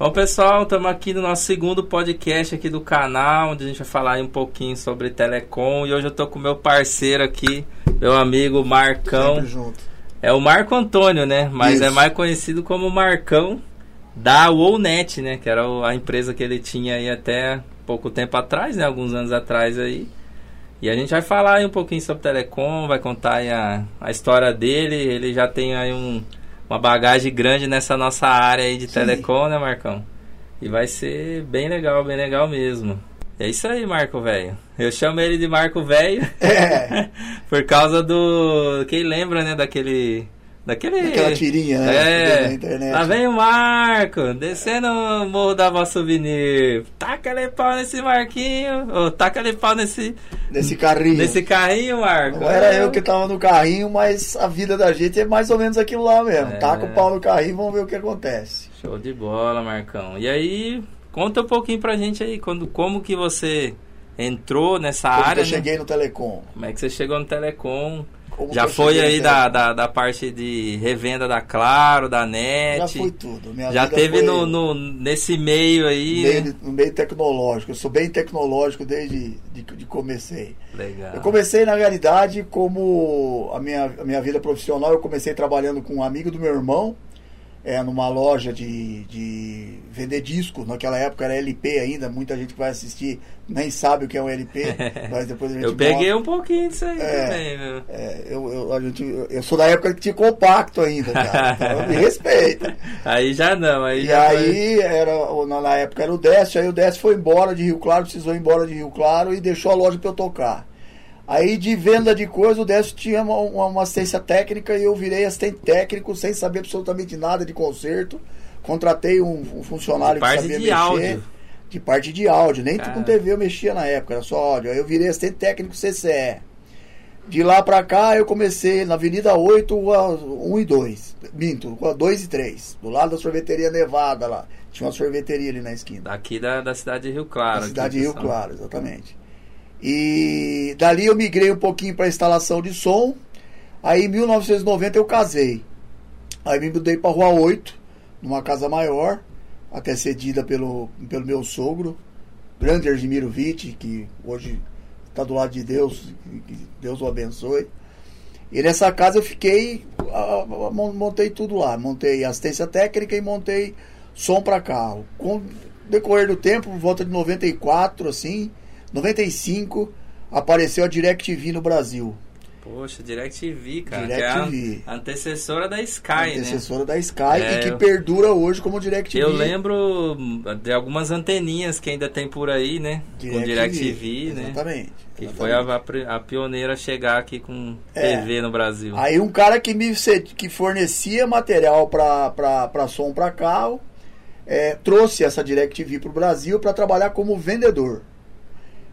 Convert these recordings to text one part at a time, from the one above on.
Bom, pessoal, estamos aqui no nosso segundo podcast aqui do canal, onde a gente vai falar um pouquinho sobre telecom. E hoje eu tô com meu parceiro aqui, meu amigo Marcão. Sempre junto. É o Marco Antônio, né? Mas Isso. é mais conhecido como Marcão da Wownet, né? Que era a empresa que ele tinha aí até pouco tempo atrás, né? Alguns anos atrás aí. E a gente vai falar aí um pouquinho sobre telecom, vai contar aí a, a história dele. Ele já tem aí um, uma bagagem grande nessa nossa área aí de Sim. telecom, né, Marcão? E vai ser bem legal, bem legal mesmo. É isso aí, Marco Velho. Eu chamo ele de Marco Velho É, por causa do. Quem lembra, né? Daquele. Daquele. aquela tirinha, né? É, internet. lá vem o Marco, descendo o morro da Voz Souvenir. Taca-lhe pau nesse Marquinho. Ou taca-lhe pau nesse, Nesse carrinho. nesse carrinho, Marco. Não era eu que tava no carrinho, mas a vida da gente é mais ou menos aquilo lá mesmo. É. Taca o pau no carrinho e vamos ver o que acontece. Show de bola, Marcão. E aí, conta um pouquinho pra gente aí, quando, como que você entrou nessa Como que área, eu né? cheguei no Telecom. Como é que você chegou no Telecom? Já foi aí da, da, da parte de revenda da Claro, da Já NET. foi tudo. Minha Já teve no, no- nesse meio aí. meio, né? no meio tecnológico. Eu sou bem tecnológico desde de, de comecei. Legal. Eu comecei, na realidade, como a minha, a minha vida profissional, eu comecei trabalhando com um amigo do meu irmão, é, numa loja de, de vender disco. Naquela época era LP ainda, muita gente que vai assistir nem sabe o que é um LP, mas depois a gente Eu peguei mostra. um pouquinho disso aí É. também? É, eu, eu, a gente, eu- sou da época que tinha compacto ainda, cara. Então me respeita. Aí já não, aí E já aí, era, na na época era o Décio, aí o Décio foi embora de Rio Claro, precisou ir embora de Rio Claro e deixou a loja pra eu tocar. Aí de venda de coisa, o Décio tinha uma, uma- uma assistência técnica e eu virei assistente técnico sem saber absolutamente nada de conserto. Contratei um, um funcionário De que sabia de mexer. áudio. De parte de áudio, nem Cara. com TV eu mexia na época, era só áudio. Aí eu virei assistente técnico CCE. De lá pra cá eu comecei na Avenida 8, rua 1 e 2. Minto, rua 2 e 3. Do lado da sorveteria Nevada lá. Tinha uma sorveteria ali na esquina. Daqui da, da cidade de Rio Claro. aqui, cidade de Rio. Claro, exatamente. E dali eu migrei um pouquinho para instalação de som. Aí em 1990 eu casei. Aí me mudei para Rua 8, numa casa maior, até cedida pelo, pelo meu sogro, grande Ergimiro Vitti, que hoje está do lado de Deus, que- Deus o abençoe. E nessa casa eu fiquei, mon- montei tudo lá, montei assistência técnica e montei som para carro. Com decorrer do tempo, por volta de 94, assim, 95, apareceu a DirecTV no Brasil. Poxa, DirecTV, cara. DirecTV. Que é antecessora da Sky, a né? antecessora da Sky É, e que eu- perdura hoje como DirecTV. Eu lembro de algumas anteninhas que ainda tem por aí, né? com DirecTV, né? Exatamente. Que foi a, a a pioneira a chegar aqui com É. TV no Brasil. Aí um cara que me que fornecia material para som para carro é, trouxe essa DirecTV para o Brasil para trabalhar como vendedor.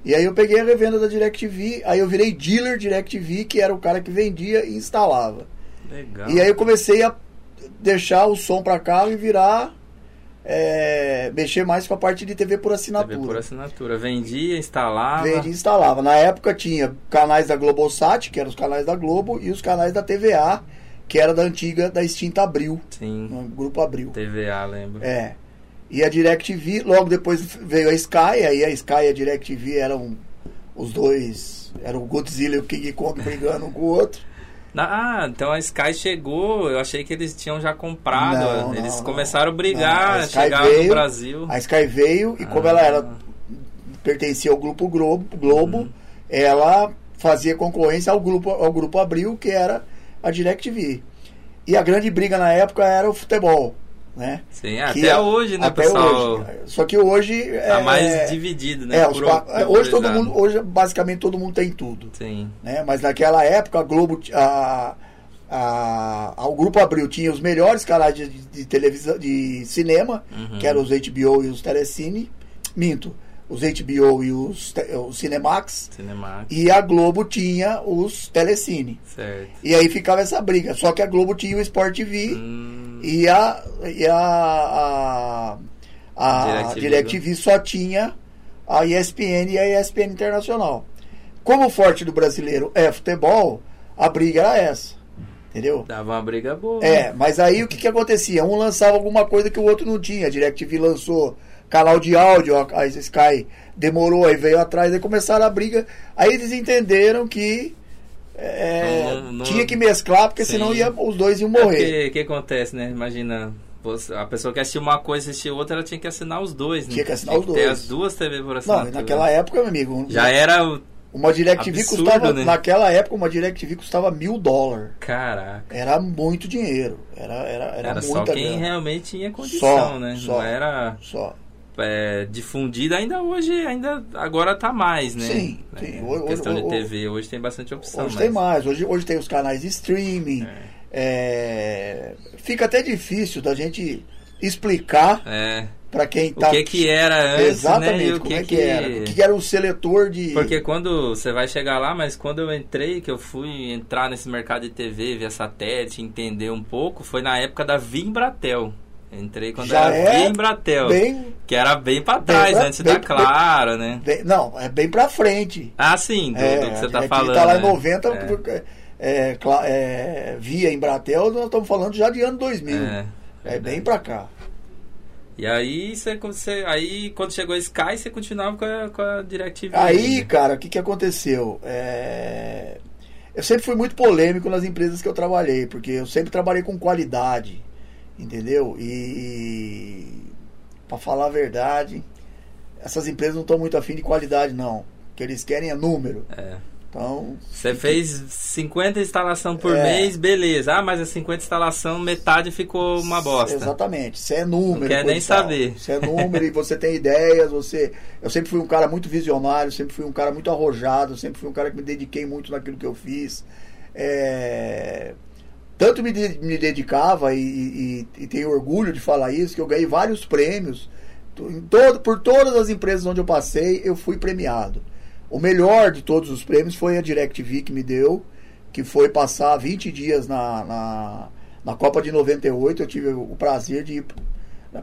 E aí eu peguei a revenda da DirecTV, aí eu virei dealer DirecTV, que era o cara que vendia e instalava. Legal. E aí eu comecei a deixar o som para carro e virar é, mexer mais com a parte de TV por assinatura. TV por assinatura. Vendia, instalava. Vendia e instalava. Na época tinha canais da Globosat, que eram os canais da Globo, e os canais da TVA, que era da antiga, da extinta Abril, Sim. no grupo Abril. TVA, lembro. É. E a DirecTV, logo depois veio a Sky, aí a Sky e a DirecTV eram os dois, era o Godzilla e o King Kong brigando um com o outro. Ah, então a Sky chegou, eu achei que eles tinham já comprado. Não, eles não, começaram a brigar, Não, a Sky chegaram no veio, Brasil. A Sky veio e como Ah. ela era pertencia ao grupo Globo, Globo Uhum. ela fazia concorrência ao grupo, ao grupo Abril, que era a DirecTV. E a grande briga na época era o futebol, né? Sim, até é- hoje, né, até pessoal? hoje. Só que hoje Tá é, mais dividido, né? é, os por hoje todo mundo, hoje basicamente todo mundo tem tudo, Sim. né? Mas naquela época a Globo, a, a, a- o grupo Abril tinha os melhores canais de, de televisão, de cinema, Uhum. que eram os HBO e os Telecine, minto, os HBO e os, te- os Cinemax, Cinemax, e a Globo tinha os Telecine. certo. E aí ficava essa briga. Só que a Globo tinha o Sport TV Hum, e a, e a, a, a DirecTV, DirecTV só tinha a ESPN e a ESPN Internacional. Como o forte do brasileiro é futebol, a briga era essa. Entendeu? Dava uma briga boa. É, mas aí o que, que acontecia? Um lançava alguma coisa que o outro não tinha. A DirecTV lançou canal de áudio, a Sky demorou, aí veio atrás, aí começaram a briga. Aí eles entenderam que é, não, não, tinha que mesclar, porque sim. senão ia, os dois iam morrer. O é que acontece, né? Imagina, a pessoa que assistiu uma coisa e assistiu outra, ela tinha que assinar os dois, né? Tinha que assinar tinha os dois. Ter as duas TV por assinatura. Não, naquela época, meu amigo. Já era uma DirecTV Absurdo, custava, né? naquela época, uma DirecTV custava mil dólares. Caraca. Era muito dinheiro. Era, era, era, era só quem grana. realmente tinha condição, só, né? Só, Não era só. É, difundida ainda hoje, ainda agora tá mais, né? Sim, é, sim. Hoje, questão hoje, de TV, hoje tem bastante opção. Hoje mas... tem mais, hoje, hoje tem os canais de streaming. É. É, fica até difícil da gente explicar é para quem tá o que que era antes, Exatamente, né? E o como que, é que era? O que era o seletor de Porque quando você vai chegar lá, mas quando eu entrei, que eu fui entrar nesse mercado de TV, via satélite, entender um pouco, foi na época da Vimbratel. Entrei quando Já era é Vimbratel, bem, que era bem para trás, pra, antes bem, da Claro, né? Bem, não, é bem para frente. Ah, sim, do, é, do que você tá aqui falando. tá lá em né? 90, é. É, é, via Embratel, nós estamos falando já de ano 2000. É, é bem para cá. E aí, você, você, aí quando chegou a Sky, você continuava com a, com a DirecTV. Aí, cara, o que, que aconteceu? É... Eu sempre fui muito polêmico nas empresas que eu trabalhei, porque eu sempre trabalhei com qualidade, entendeu? E, para falar a verdade, essas empresas não estão muito afim de qualidade, não. O que eles querem é número. É. Então. Você fez 50 instalação por É. mês, beleza. Ah, mas a 50 instalação, metade ficou uma bosta. Exatamente. Isso é número. Não quer nem saber. Isso é número e você tem ideias. Você, eu sempre fui um cara muito visionário, sempre fui um cara muito arrojado, sempre fui um cara que me dediquei muito naquilo que eu fiz. É, tanto me, de- me dedicava e, e- e tenho orgulho de falar isso que eu ganhei vários prêmios todo, por todas as empresas onde eu passei eu fui premiado. O melhor de todos os prêmios foi a DirecTV que me deu, que foi passar 20 dias na, na, na Copa de 98. Eu tive o prazer de ir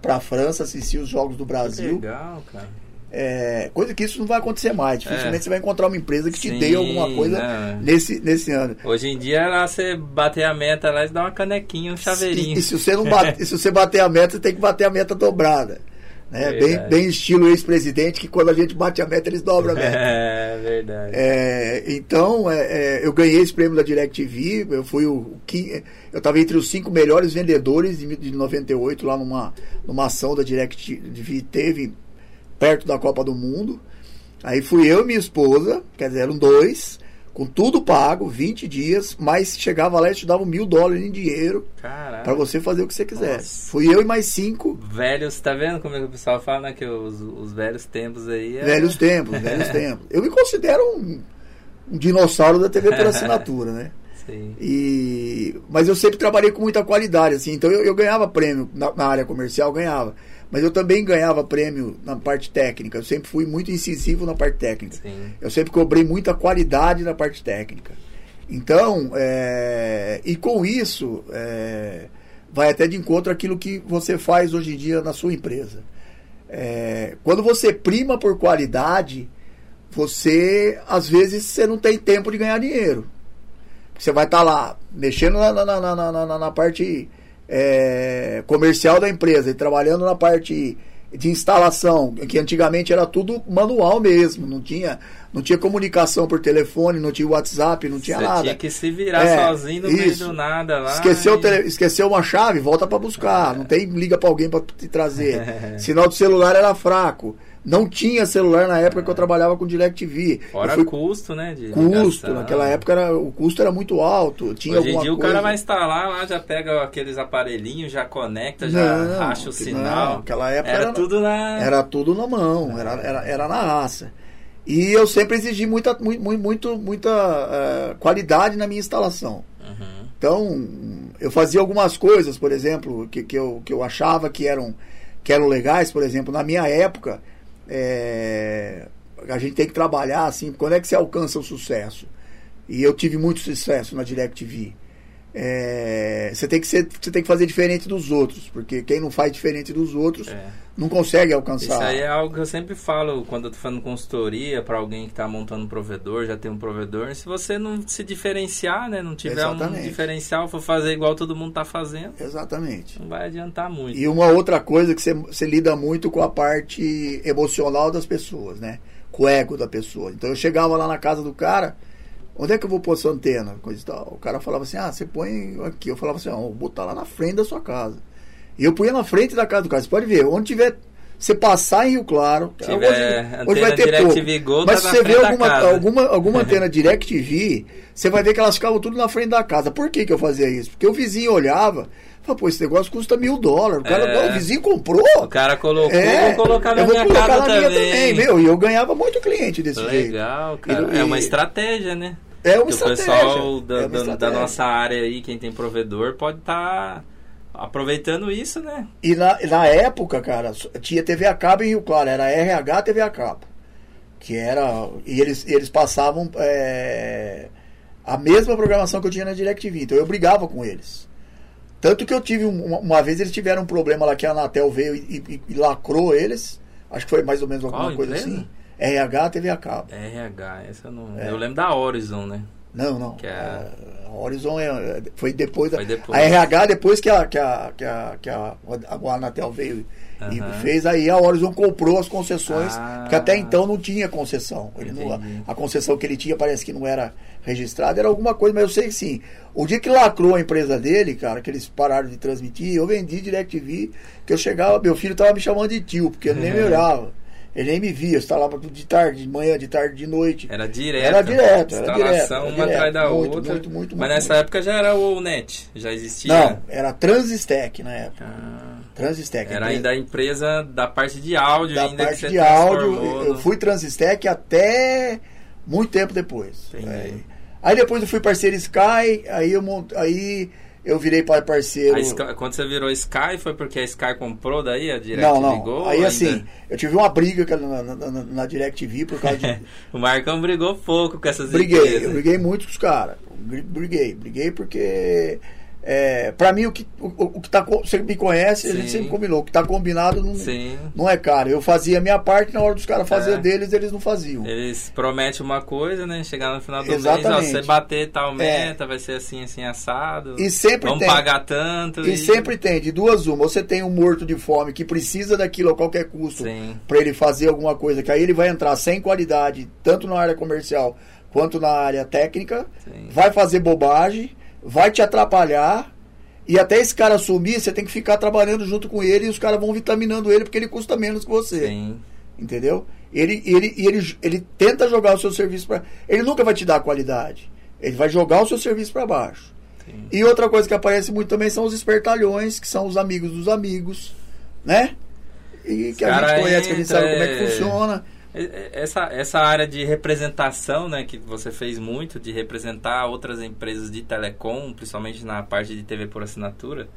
para a França assistir os Jogos do Que Brasil. legal, cara. É, coisa que isso não vai acontecer mais. Dificilmente É. você vai encontrar uma empresa que te Sim, dê alguma coisa né? nesse, nesse ano. Hoje em dia, lá você bater a meta lá e dá uma canequinha, um chaveirinho. E, e se você não bate, se você bater a meta, você tem que bater a meta dobrada. Né? Bem, bem estilo ex-presidente, que quando a gente bate a meta, eles dobram a meta. É, verdade. É, então, é, é, eu ganhei esse prêmio da DirecTV. Eu fui o, eu estava entre os cinco melhores vendedores de, de 98 lá numa, numa ação da DirecTV teve perto da Copa do Mundo. Aí fui eu e minha esposa, quer dizer, eram dois, com tudo pago, 20 dias, mas chegava lá e te dava mil dólares em dinheiro para você fazer o que você quisesse. Nossa. Fui eu e mais cinco Velhos, tá vendo como é que o pessoal fala, né? Que os, os velhos tempos aí. É... velhos tempos, velhos tempos. Eu me considero um, um dinossauro da TV por assinatura, né? Sim. E, mas eu sempre trabalhei com muita qualidade, assim. Então eu, eu ganhava prêmio na, na área comercial, ganhava. Mas eu também ganhava prêmio na parte técnica. Eu sempre fui muito incisivo na parte técnica. Sim. Eu sempre cobrei muita qualidade na parte técnica. Então, é, e com isso, é, vai até de encontro aquilo que você faz hoje em dia na sua empresa. É, quando você prima por qualidade, você, às vezes, você não tem tempo de ganhar dinheiro. Você vai estar lá, mexendo na, na, na, na, na- na parte é, comercial da empresa e trabalhando na parte de instalação, que antigamente era tudo manual mesmo, não tinha, não tinha comunicação por telefone, não tinha WhatsApp, não tinha Você nada. tinha que se virar É, sozinho no meio isso. do nada lá. Esqueceu, e- tele- esqueceu uma chave, volta para buscar. Não tem liga para alguém para te trazer. Sinal do celular era fraco. Não tinha celular na época que eu trabalhava com DirecTV. Fora fui custo, né? De custo. ligação. Naquela época era, o custo era muito alto. Tinha Hoje em dia o coisa... cara vai instalar lá, já pega aqueles aparelhinhos, já conecta, já Não, racha o não, sinal. naquela época era, era- tudo na. Era tudo na mão, era, era, era na raça. E eu sempre exigi muita, muito, muito, muita eh, qualidade na minha instalação. Uhum. Então, eu fazia algumas coisas, por exemplo, que, que, eu, que eu achava que eram, que eram legais, por exemplo, na minha época, é, a gente tem que trabalhar assim, quando é que você alcança o sucesso? E eu tive muito sucesso na DirecTV. É, você tem que ser, você tem que fazer diferente dos outros, porque quem não faz diferente dos outros É. não consegue alcançar. Isso aí é algo que eu sempre falo quando eu tô fazendo consultoria para alguém que está montando um provedor, já tem um provedor. Se você não se diferenciar, né, não tiver um Exatamente. diferencial, for fazer igual todo mundo tá fazendo, Exatamente. não vai adiantar muito. E uma outra coisa que você, você lida muito com a parte emocional das pessoas, né? Com o ego da pessoa. Então eu chegava lá na casa do cara, onde é que eu vou pôr essa antena? Coisa e tal. O cara falava assim, ah, você põe aqui. Eu falava assim, ah, vou botar lá na frente da sua casa. E eu punha na frente da casa do cara. Você pode ver, onde tiver. Você passar em Rio Claro, Tiver hoje, hoje vai ter DirecTV pouco. Go, Mas tá se você vê alguma, alguma, alguma antena DirecTV, você vai ver que elas ficavam tudo na frente da casa. Por que, que eu fazia isso? Porque o vizinho olhava, pô, esse negócio custa mil dólares. O, cara, É. o vizinho comprou. O cara colocou, É, vou colocar na eu vou minha colocar casa na minha também. também, meu. E eu ganhava muito cliente desse jeito. Legal, cara. E- é uma estratégia, né? É uma Que o estratégia. pessoal da, é da- da estratégia. nossa área aí, quem tem provedor, pode estar aproveitando isso, né? E na, na época, cara, tinha TV a cabo em Rio Claro, era RH TV a cabo. Que era. E eles, eles passavam é, a mesma programação que eu tinha na DirecTV. Então eu brigava com eles. Tanto que eu tive um- uma, uma vez eles tiveram um problema lá que a Anatel veio e, e- e lacrou eles. Acho que foi mais ou menos alguma Qual coisa empresa? assim. RH TV a cabo. RH, essa eu não. É. Eu lembro da Horizon, né? Não, não. Que é- A Horizon é- foi depois da. Foi depois. A RH, depois que a, que a, que a, que a, a Anatel veio e Aham. fez, aí a Horizon comprou as concessões, Ah. porque até então não tinha concessão. Ele não, a concessão que ele tinha parece que não era registrada, era alguma coisa, mas eu sei que sim. O dia que lacrou a empresa dele, cara, que eles pararam de transmitir, eu vendi DirecTV, que eu chegava, meu filho tava me chamando de tio, porque ele nem me olhava. Ele nem me via, eu instalava tudo de tarde, de manhã, de tarde, de noite. Era direto. Era direto, era Instalação direto, uma direto. atrás da Muito, outra. muito, muito, Mas muito, nessa muito. época já era o net, já existia. Não, era Transistec na época. Ah, Transistec. era empresa- ainda a empresa da parte de áudio, da ainda parte de áudio. Eu no- fui Transistec até muito tempo depois. É. Aí depois eu fui parceiro Sky, aí eu mont... aí eu virei pa- parceiro. Sky- quando você virou Sky, foi porque a Sky comprou daí a não, DirecTV não. Go? aí ainda? assim, eu tive uma briga na, na, na, na DirecTV por causa de. o Marcão brigou pouco com essas briguei, empresas. eu briguei muito com os caras. Bri- Briguei, briguei porque. É, pra mim, o que, o, o que tá. Você me conhece, a gente Sim. sempre combinou. O que tá combinado não, Sim. não é caro. Eu fazia a minha parte, na hora dos caras fazer É. deles, eles não faziam. Eles prometem uma coisa, né? Chegar no final do mês, Exatamente. ó, você bater tal É. meta, vai ser assim, assim, assado. E sempre Vamos tem. pagar tanto. E sempre tem, de duas uma. Você tem um morto de fome que precisa daquilo a qualquer custo Sim. para ele fazer alguma coisa, que aí ele vai entrar sem qualidade, tanto na área comercial quanto na área técnica, Sim. vai fazer bobagem, vai te atrapalhar. E até esse cara sumir, você tem que ficar trabalhando junto com ele e os caras vão vitaminando ele porque ele custa menos que você. Sim. Entendeu? Ele, ele, ele, ele tenta jogar o seu serviço para. Ele nunca vai te dar qualidade. Ele vai jogar o seu serviço para baixo. Sim. E outra coisa que aparece muito também são os espertalhões, que são os amigos dos amigos, né? E que a cara gente conhece, que a gente sabe como é que é- funciona. Essa, essa área de representação, né, que você fez muito, de representar outras empresas de telecom, principalmente na parte de TV por assinatura,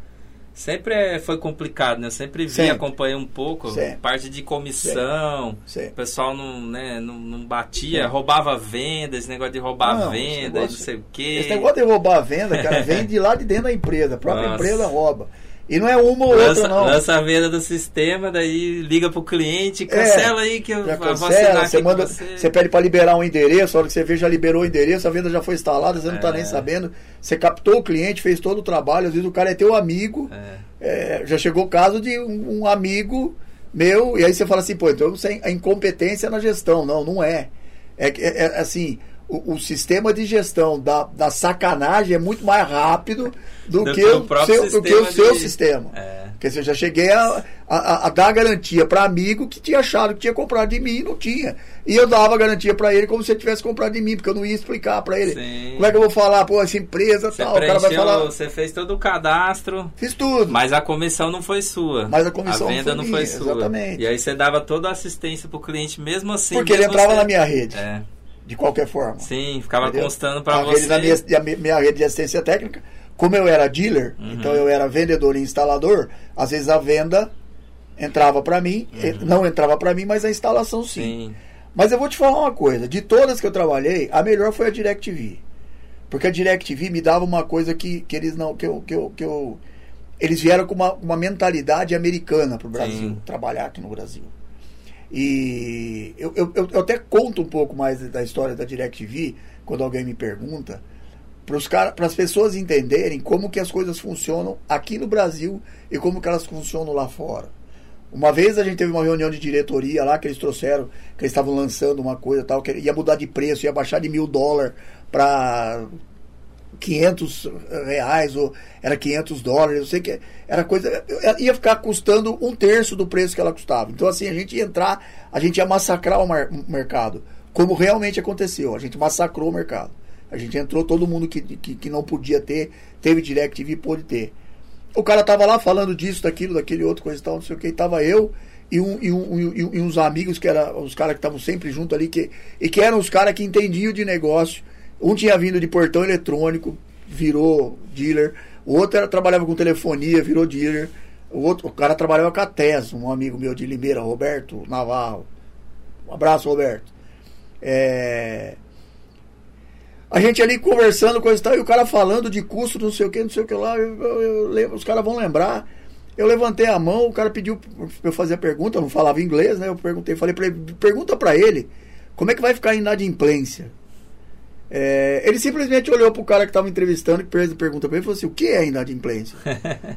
sempre é- foi complicado, né? Eu sempre vi, Sempre. acompanhei um pouco, Sempre. parte de comissão, Sempre. o pessoal não, né, não, não batia, roubava venda, esse negócio de roubar Não, venda, esse e não negócio- sei o quê. Esse negócio de roubar a venda, cara, vem de lá de dentro da empresa. A própria Nossa. empresa rouba. E não é uma ou Lança, outra, não. lança a venda do sistema, daí liga pro cliente, cancela aí que eu cancela, você manda, você. você pede para liberar um endereço, a hora que você vê já liberou o endereço, a venda já foi instalada, você não está É. nem sabendo. Você captou o cliente, fez todo o trabalho, às vezes o cara é teu amigo. É. É, já chegou o caso de um, um amigo meu, e aí você fala assim, pô, então você a incompetência na gestão. Não, não é. É, é, é assim, o, o sistema de gestão da, da sacanagem é muito mais rápido do, Do que, o seu, do que o sistema seu de- sistema. É. Porque assim, eu já cheguei a, a, a dar garantia para amigo que tinha achado que tinha comprado de mim e não tinha. E eu dava garantia para ele como se ele tivesse comprado de mim, porque eu não ia explicar para ele. Sim. Como é que eu vou falar, pô, essa empresa Você tal, o cara vai falar. você fez todo o cadastro, Fiz tudo. mas a comissão não foi sua. Mas a comissão a venda não não foi foi, minha, sua. exatamente. E aí você dava toda a assistência pro cliente mesmo assim. porque ele mesmo entrava você- na minha rede, É. de qualquer forma. Sim, ficava Entendeu? constando pra a você. Rede na minha, a minha rede de assistência técnica, como eu era dealer, Uhum. então eu era vendedor e instalador, às vezes a venda entrava para mim, eh, não entrava para mim, mas a instalação sim. Uhum. Sim. Mas eu vou te falar uma coisa, de todas que eu trabalhei, a melhor foi a DirecTV. Porque a DirecTV me dava uma coisa que, que eles não. Que eu, que eu, que eu, eles vieram com uma, uma mentalidade americana para o Brasil, Sim. trabalhar aqui no Brasil. E eu, eu, eu- até conto um pouco mais da história da DirecTV, quando alguém me pergunta, para as pessoas entenderem como que as coisas funcionam aqui no Brasil e como que elas funcionam lá fora. Uma vez a gente teve uma reunião de diretoria lá que eles trouxeram, que eles estavam lançando uma coisa tal, que ia mudar de preço, ia baixar de mil dólares para 500 reais, ou era 500 dólares, eu sei que era coisa. ia ficar custando um terço do preço que ela custava. Então, assim, a gente ia entrar, a gente ia massacrar o, mar- mercado, como realmente aconteceu. A gente massacrou o mercado. A gente entrou, todo mundo que, que, que não podia ter, teve DirecTV, pôde ter. O cara tava lá falando disso, daquilo, daquele outro, coisa e tal, não sei o que, tava eu e, um, e, um- e uns amigos que eram os caras que estavam sempre junto ali, que, e que eram os caras que entendiam de negócio. Um tinha vindo de portão eletrônico, virou dealer. O outro era, trabalhava com telefonia, virou dealer. O outro, o cara trabalhava com a TES, um amigo meu de Limeira, Roberto Navarro. Um abraço, Roberto. É, a gente ali conversando, coisa e tal, e o cara falando de custo, não sei o que, não sei o que lá. Eu, eu- eu os caras vão lembrar. Eu levantei a mão, o cara pediu pra eu fazer a pergunta, eu não falava inglês, né? Eu perguntei, falei pra ele, pergunta pra ele como é que vai ficar a inadimplência. É, ele simplesmente olhou pro cara que tava entrevistando, que fez a pergunta pra ele e falou assim: o que é inadimplência?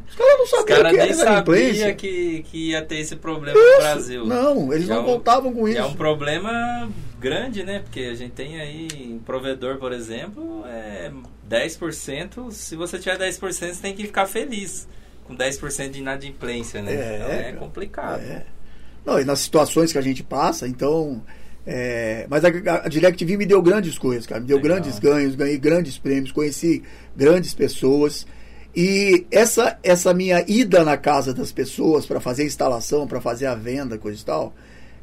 Os caras não sabiam o que sabiam inadimplência. que, que ia ter esse problema no Brasil. Não, eles Já não é um- contavam com E isso. É um problema grande, né? Porque a gente tem aí, em provedor, por exemplo, é 10%. Se você tiver 10%, você tem que ficar feliz com 10% de inadimplência, né? É, então é complicado. É. Não, e nas situações que a gente passa, então. É, mas a, a DirecTV me deu grandes coisas, cara. Me deu Legal. grandes ganhos, ganhei grandes prêmios, conheci grandes pessoas. E essa, essa minha ida na casa das pessoas para fazer a instalação, para fazer a venda, coisa e tal,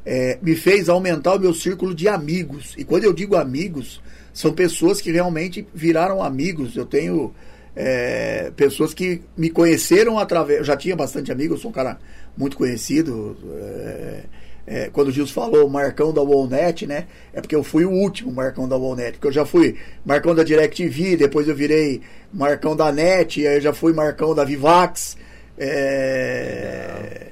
é, me fez aumentar o meu círculo de amigos. E quando eu digo amigos, são pessoas que realmente viraram amigos. Eu tenho é, pessoas que me conheceram através. Eu já tinha bastante amigos, eu sou um cara muito conhecido. é, é, quando o Gilson falou Marcão da Wallnet, né? É porque eu fui o último Marcão da Wallnet, porque eu já fui Marcão da DirecTV, depois eu virei Marcão da NET, aí eu já fui Marcão da Vivax. é,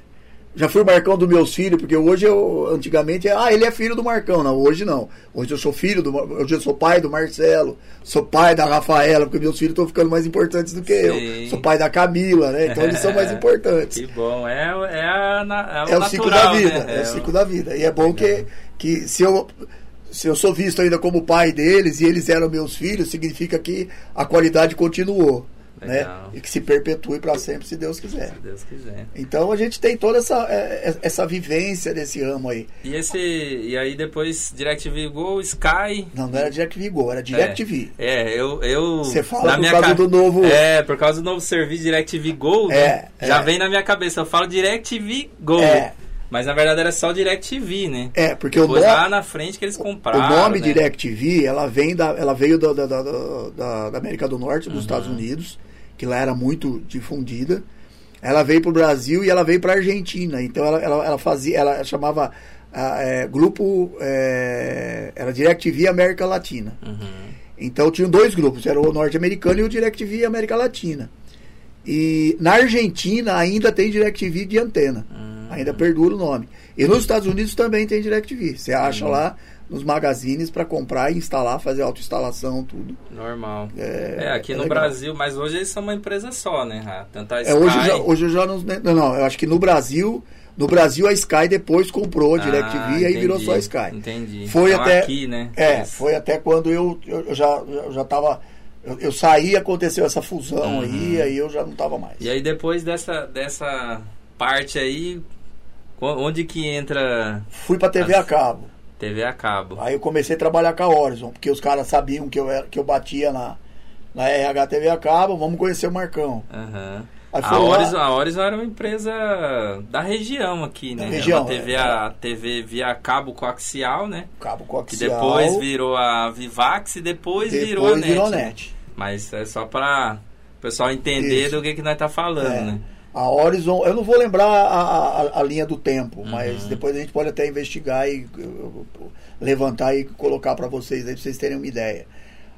já fui Marcão dos meus filhos, porque hoje eu, antigamente, ah, ele é filho do Marcão. Não, hoje não. Hoje eu sou filho do, hoje eu sou pai do Marcelo, sou pai da Rafaela, porque meus filhos estão ficando mais importantes do que Sim. eu. Sou pai da Camila, né? Então eles são mais importantes. Que bom. É, é, a, na- É o natural, ciclo da vida, né? é o ciclo da vida. E é bom que, que se eu se eu sou visto ainda como pai deles e eles eram meus filhos, significa que a qualidade continuou, né? E que se perpetue para sempre, se Deus quiser. Se Deus quiser. Então a gente tem toda essa, é, é, essa vivência desse ramo aí. E esse. E aí depois DirecTV Go, Sky. Não, não era DirecTV Go, era DirecTV. É, eu. eu Você fala na por minha causa ca- do novo- É, por causa do novo serviço DirecTV Go, né? É, Já é. vem na minha cabeça. Eu falo DirecTV Go. É. Mas na verdade era só DirecTV, né? É, porque o Depois nome, lá na frente que eles o compraram. nome né? DirecTV, ela vem da, ela veio da, da, da, da- América do Norte, Uhum. dos Estados Unidos, que lá era muito difundida. Ela veio para o Brasil e ela veio para a Argentina. Então ela, ela, ela fazia, ela chamava ah, é, grupo, é, era DirecTV América Latina. Uhum. Então tinham dois grupos, era o norte-americano e o DirecTV América Latina. E na Argentina ainda tem DirecTV de antena. Hum. Ainda perdura o nome. E nos Estados Unidos também tem DirecTV. Você acha Uhum. lá nos magazines para comprar e instalar, fazer autoinstalação, tudo. Normal. É, É, aqui é no legal. Brasil, mas hoje eles são uma empresa só, né? Ah, Tanto a Sky. É, hoje, já, hoje eu já não, não. Não, eu acho que no Brasil, no Brasil a Sky depois comprou a DirecTV Ah, e aí virou entendi, só a Sky. Entendi. Foi Então, até aqui, né? É, Eles- foi até quando eu, eu, já eu já tava eu, eu saí, aconteceu essa fusão Uhum. aí, aí eu já não tava mais. E aí depois dessa, dessa parte aí, onde que entra Fui pra TV As- a cabo. TV a cabo? Aí eu comecei a trabalhar com a Horizon, porque os caras sabiam que eu era, que eu batia na na RH TV a cabo, vamos conhecer o Marcão. Aí A Horizon, a Horizon era uma empresa da região aqui, né? Da região, uma TV, é. a TV via cabo coaxial, né? Cabo Que coaxial. depois virou a Vivax e depois, virou a depois NET. virou né? net. Mas é só pra o pessoal entender Isso. do que, que nós tá falando, É. né? A Horizon, eu não vou lembrar a, a- a linha do tempo, Uhum. mas depois a gente pode até investigar e levantar e colocar para vocês aí, pra vocês terem uma ideia.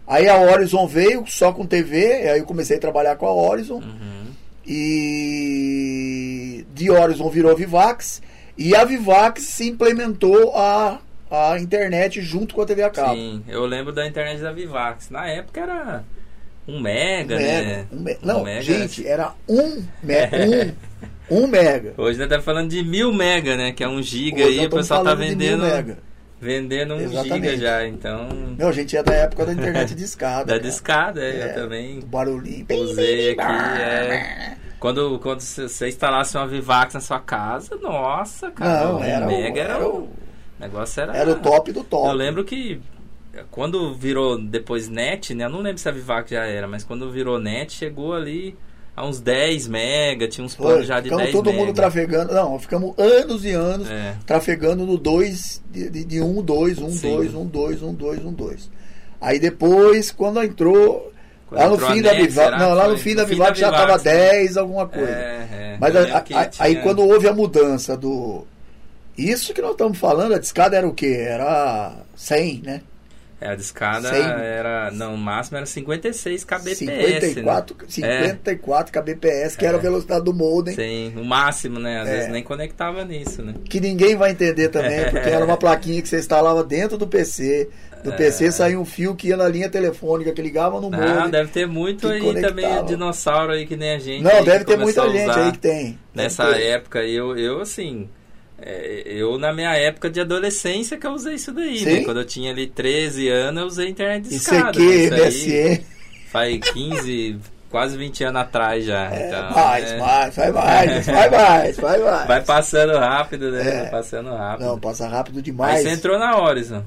Aí a Horizon veio só com TV, aí eu comecei a trabalhar com a Horizon. Uhum. E de Horizon virou Vivax. E a Vivax se implementou a, a internet junto com a TV a cabo. Sim, eu lembro da internet da Vivax. Na época era um mega, Um né? mega, um me- Um Não, mega gente, era um, me- um, um mega. Hoje nós tá falando de mil mega, né? Que é um giga Hoje aí, o estamos pessoal tá de vendendo, mega. vendendo um giga Exatamente. já, então. Meu, a gente é da época da internet de escada. Da cara. discada, é, É. eu também O barulhinho. usei aqui. É, quando quando você instalasse uma Vivax na sua casa, nossa, cara, Não, um era, o, mega era, era, o o, negócio era, era o top do top. Eu lembro que quando virou depois net, né? Eu não lembro se a Vivax já era, mas quando virou net, chegou ali a uns 10 mega, tinha uns planos já de ficamos 10 todo mega. mundo trafegando. Não, ficamos anos e anos É. trafegando no 2, de, de, de 1, 2, 1, Sim. 2, 1, 2, 1, 2, 1, 2. Aí depois, quando entrou. Quando lá no fim da será Não, lá no fim da da já tava Vivax, né? 10, alguma coisa. É, é. Mas a- a- que a- aí tinha- quando houve a mudança do. Isso que nós estamos falando, a discada era o quê? Era 100, né? É, a discada Cem. era. Não, o máximo era 56 kbps. 54, né? 54 kbps, que era a É. velocidade do modem. Sim, o máximo, né? Às É. vezes nem conectava nisso, né? que ninguém vai entender também, porque era uma plaquinha que você instalava dentro do PC. Do É. PC saía um fio que ia na linha telefônica, que ligava no Ah, modem. deve ter muito aí conectava. também dinossauro aí que nem a gente. Não, deve ter muita gente aí que tem. Nessa ter. época, eu, eu assim. É, eu, na minha época de adolescência, que eu usei isso daí, né? Quando eu tinha ali 13 anos, eu usei internet de escada. ICQ, Isso aí MSN. Faz 15, quase 20 anos atrás já. É, então, mais, é, mais, vai mais, vai mais, vai mais. Vai passando rápido, né? É. Vai passando rápido. Não, passa rápido Aí demais. você entrou na Horizon.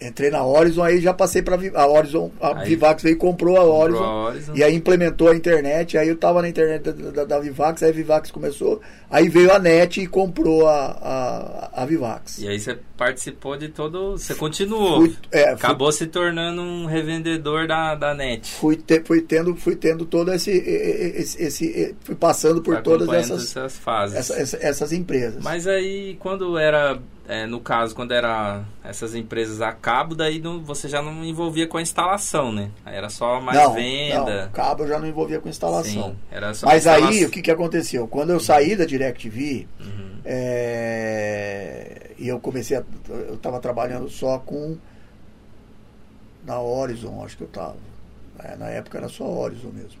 Entrei na Horizon, aí já passei pra Vi- a Horizon. A Aí- Vivax veio e comprou a Horizon. Comprou a Horizon. E aí implementou a internet, aí eu tava na internet da, da- da Vivax, aí a Vivax começou, aí veio a NET e comprou a, a, a Vivax. E aí você participou de todo. Você continuou. Fui, é, fui, Acabou se tornando um revendedor da, da net. fui, te- fui tendo, fui tendo todo esse, esse, esse- fui passando por todas essas, essas fases. essa- essa- essas empresas. Mas aí, quando era, é, no caso, quando era essas empresas a cabo, daí não- você já não envolvia com a instalação, né? Aí era só mais não, venda. não, cabo eu já não envolvia com instalação. Sim, era só Mas instalação. aí, o que, que aconteceu? Quando eu saí da DirecTV, Uhum. é, e eu comecei a. Eu estava trabalhando só com. Na Horizon, acho que eu estava. na época era só Horizon mesmo.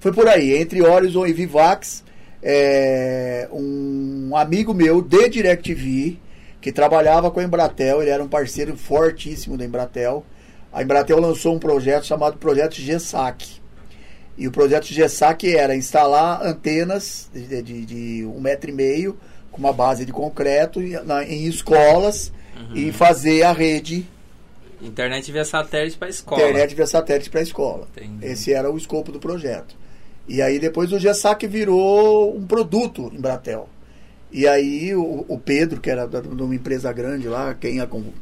Foi por aí, entre Horizon e Vivax, é, um amigo meu de DirecTV, que trabalhava com a Embratel, ele era um parceiro fortíssimo da Embratel. A Embratel lançou um projeto chamado Projeto GESAC. E o projeto GESAC era instalar antenas de, de, de um metro e meio com uma base de concreto em, na- em escolas Uhum. e fazer a rede Internet via satélite para escola. internet via satélite para a escola. Entendi. Esse era o escopo do projeto. E aí depois o GESAC virou um produto em Bratel. E aí o, o Pedro, que era de uma empresa grande lá, quem, acom-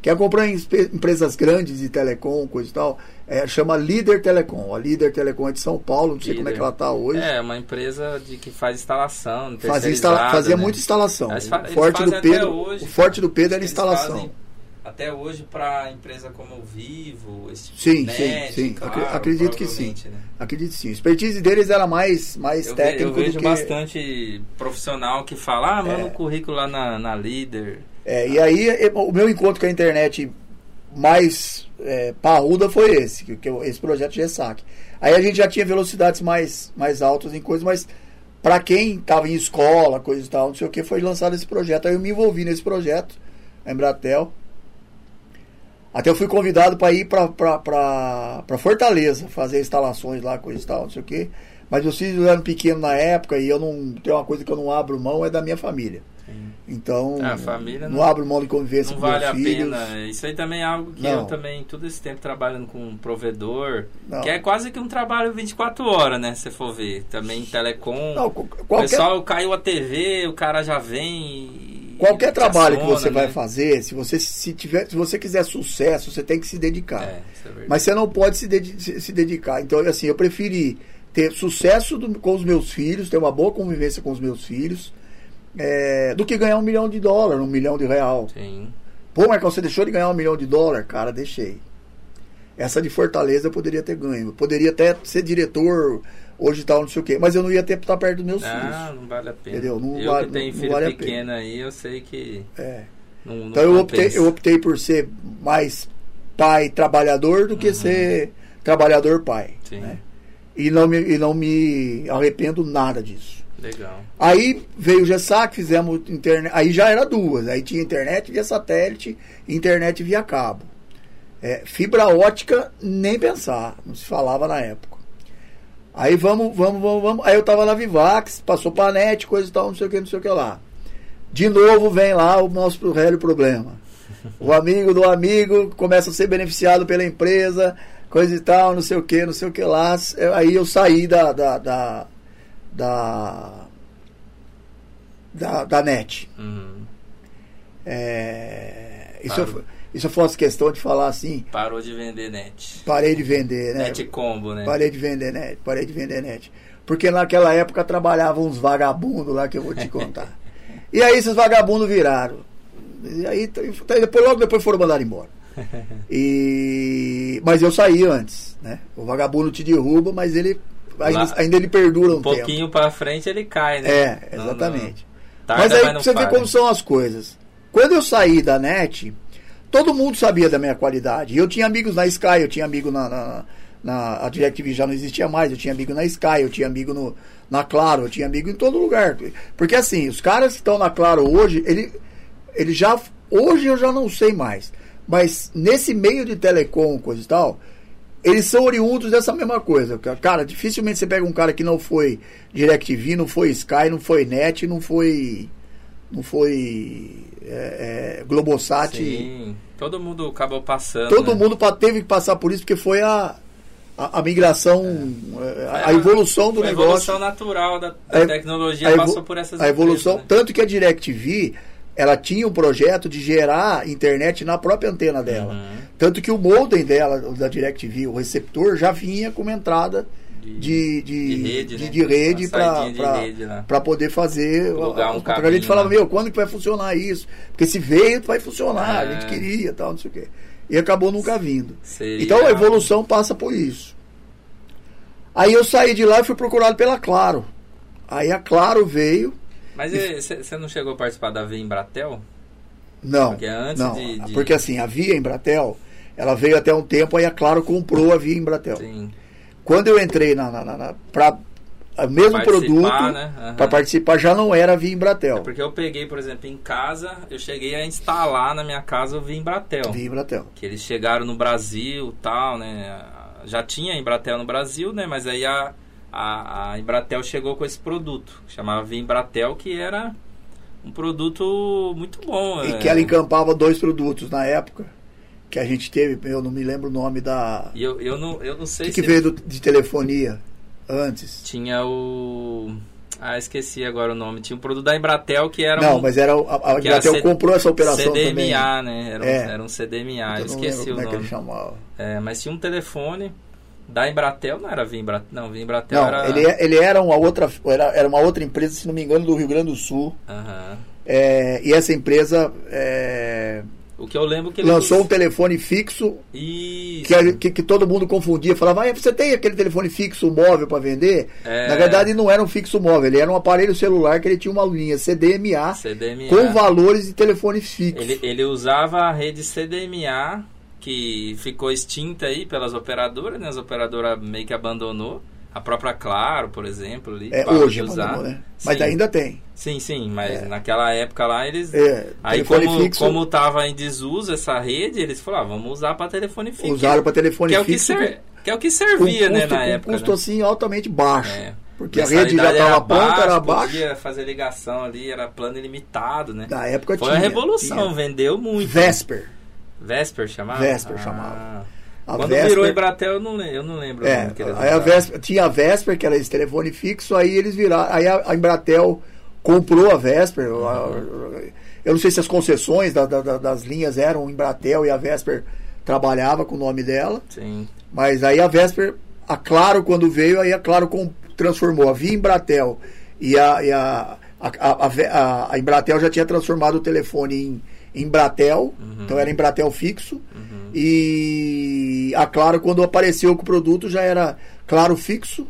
quem acompanha em espe- empresas grandes de telecom, coisa e tal, é, chama Líder Telecom. A Líder Telecom é de São Paulo, não sei como é que ela está hoje. É, uma empresa de, que faz instalação. fazia, instala- fazia né? muita instalação. Eles o forte do Pedro, hoje. o forte do Pedro era instalação. Até hoje para empresa como o Vivo, esse tipo Sim, de sim, net, sim. claro, Acre- acredito que sim. né? Acredito sim. A expertise deles era mais, mais Eu, técnico eu vejo que... bastante profissional que fala, ah, manda É. um currículo lá na, na líder. É, e aí o meu encontro com a internet mais é, parruda foi esse, que, que esse projeto GESAC. Aí a gente já tinha velocidades mais, mais altas em coisas, mas para quem estava em escola, coisa e tal, não sei o que, foi lançado esse projeto. Aí eu me envolvi nesse projeto, a Embratel. Até eu fui convidado para ir para Fortaleza, fazer instalações lá, coisa e tal, não sei o que. Mas meus filhos eram pequenos na época e eu não. Tem uma coisa que eu não abro mão, é da minha família. Então, Ah, a família não, não- abro mão de convivência Não com vale meus a filhos. pena. Isso aí também é algo que Não. eu também, todo esse tempo trabalhando com um provedor, Não. que é quase que um trabalho 24 horas, né? Se for ver. Também telecom. Não, o qualquer, pessoal caiu a TV, o cara já vem e. qualquer trabalho que você vai né? fazer, se você se tiver, se você quiser sucesso, você tem que se dedicar. É, é. Mas você não pode se, se- dedicar. Então, assim, eu preferi ter sucesso do- com os meus filhos, ter uma boa convivência com os meus filhos, é, do que ganhar um milhão de dólares, um milhão de real. Sim. Pô, Marcão, você deixou de ganhar um milhão de dólares? Cara, deixei. Essa de Fortaleza eu poderia ter ganho. Eu poderia até ser diretor hoje tal, não sei o quê. Mas eu não ia ter estar perto dos meus Ah, filhos. não vale a pena. Entendeu? Não eu vale- que tenho não filho vale pequeno aí, eu sei que É. não, Então eu optei, eu optei por ser mais pai trabalhador do que Uhum. ser trabalhador pai. Sim. né? E, não me, e não me arrependo nada disso. Legal. Aí veio o GESAC, fizemos internet. Aí já era duas. Aí tinha internet via satélite internet via cabo. É, fibra ótica, nem pensar. Não se falava na época. Aí vamos, vamos, vamos, vamos. Aí eu tava na Vivax, passou pra net, coisa e tal, não sei o que, não sei o que lá. De novo vem lá o nosso velho problema. O amigo do amigo começa a ser beneficiado pela empresa, coisa e tal, não sei o que, não sei o que lá. Aí eu saí da, da, da, da, da, da net. Uhum. É, isso, Claro. eu, isso eu faço questão de falar assim, Parou de vender net. parei de vender, né? Net combo, né? Parei de vender net, parei de vender net. Porque naquela época trabalhavam uns vagabundos lá que eu vou te contar. e aí esses vagabundos viraram. E aí depois, logo depois foram mandados embora. E, mas eu saí antes, né? O vagabundo te derruba, mas ele ainda, Lá- ainda ele perdura um, Um pouquinho pra frente ele cai, né? É, Não- exatamente. não- tarda, mas aí não pra você para. vê como são as coisas. Quando eu saí da net, todo mundo sabia da minha qualidade. Eu tinha amigos na Sky, eu tinha amigo na. na, na- a DirecTV já não existia mais, eu tinha amigo na Sky, eu tinha amigo no, na Claro, eu tinha amigo em todo lugar. Porque assim, os caras que estão na Claro hoje, ele, ele já. Hoje eu já não sei mais. Mas nesse meio de telecom, coisa e tal, eles são oriundos dessa mesma coisa. Cara, dificilmente você pega um cara que não foi DirecTV, não foi Sky, não foi Net, não foi. Não foi. É, é, Globosat. Sim, todo mundo acabou passando. Todo né? mundo teve que passar por isso, porque foi a, a, a migração, é, a, a É, evolução do a negócio. evolução natural da, da A- tecnologia a evo- passou por essas A evolução, empresas, né? tanto que a DirecTV, ela tinha um projeto de gerar internet na própria antena dela. Uhum. Tanto que o modem dela, da DirecTV, o receptor, já vinha com uma entrada de, de, de rede, de, né? de rede para para poder fazer. Plugar um a, a, a gente falava, lá. meu, quando que vai funcionar isso? Porque se veio, vai funcionar. A É. gente queria tal, não sei o quê. E acabou nunca vindo. Seria- Então a evolução passa por isso. Aí eu saí de lá e fui procurado pela Claro. Aí a Claro veio. Mas você não chegou a participar da V Embratel? Não, Porque antes não, de- de- porque assim, a Via Embratel, ela veio até um tempo, aí a Claro comprou a Via Embratel. Sim. Quando eu entrei na, na, na, para o mesmo Participar, produto, né? Aham. para participar já não era Via Embratel. É porque eu peguei, por exemplo, em casa, eu cheguei a instalar na minha casa o V Embratel. Via Embratel. Que eles chegaram no Brasil tal, né? Já tinha Embratel no Brasil, né? Mas aí a, a, a Embratel chegou com esse produto, que chamava V Embratel, que era um produto muito bom. E é. que ela encampava dois produtos na época, que a gente teve, eu não me lembro o nome da. E eu, eu, não, eu não sei que, se que veio do- de telefonia antes? tinha o. Ah, esqueci agora o nome. Tinha um produto da Embratel que era Não, um. mas era o- a, a Embratel C- comprou essa operação CDMA, também. né? Era um, É. era um CDMA, eu esqueci o como é que ele nome. chamava. É, mas tinha um telefone da Embratel, não era Vimbratel, não, Vimbratel Não, era... ele, ele era uma outra, era, era uma outra empresa, se não me engano, do Rio Grande do Sul. Aham. É, e essa empresa é, O que eu lembro que ele... lançou um telefone fixo que, que, que todo mundo confundia. Falava, ah, você tem aquele telefone fixo móvel para vender? É. Na verdade, não era um fixo móvel, ele era um aparelho celular que ele tinha uma linha CDMA, CDMA. com valores de telefone fixo. Ele, ele usava a rede CDMA, que ficou extinta aí pelas operadoras, né? As operadoras meio que abandonou. A própria Claro, por exemplo, ali, É, hoje, usar. abandonou, né? Mas Sim. ainda tem. Sim, sim, mas naquela época lá eles. É, aí como, fixo- como tava em desuso essa rede, eles falaram, ah, vamos usar para telefone fixo. Usaram para telefone que é o que, fixo ser- que é o que servia, custo, né, na época. custo né? assim altamente baixo. É. Porque a rede já estava era pronta, era baixa. Podia fazer ligação ali, era plano ilimitado, né? Na época Foi tinha. uma revolução, tinha. vendeu muito. Vesper. Vesper chamava? Vesper Ah. chamava. A Quando Vesper- virou Embratel, eu não, lem- eu não lembro É, aí a. Vesper, tinha a Vesper, que era esse telefone fixo, aí eles viraram. Aí a, a Embratel comprou a Vesper. a- eu não sei se as concessões da- da- da- das linhas eram Embratel e a Vesper trabalhava com o nome dela. Sim. Mas aí a Vesper, a Claro, quando veio, aí a Claro transformou a Via Embratel e a, e a, a, a- a Embratel já tinha transformado o telefone em, Embratel, Uhum. então era Embratel fixo. Uhum. E a Claro, quando apareceu com o produto, já era Claro fixo,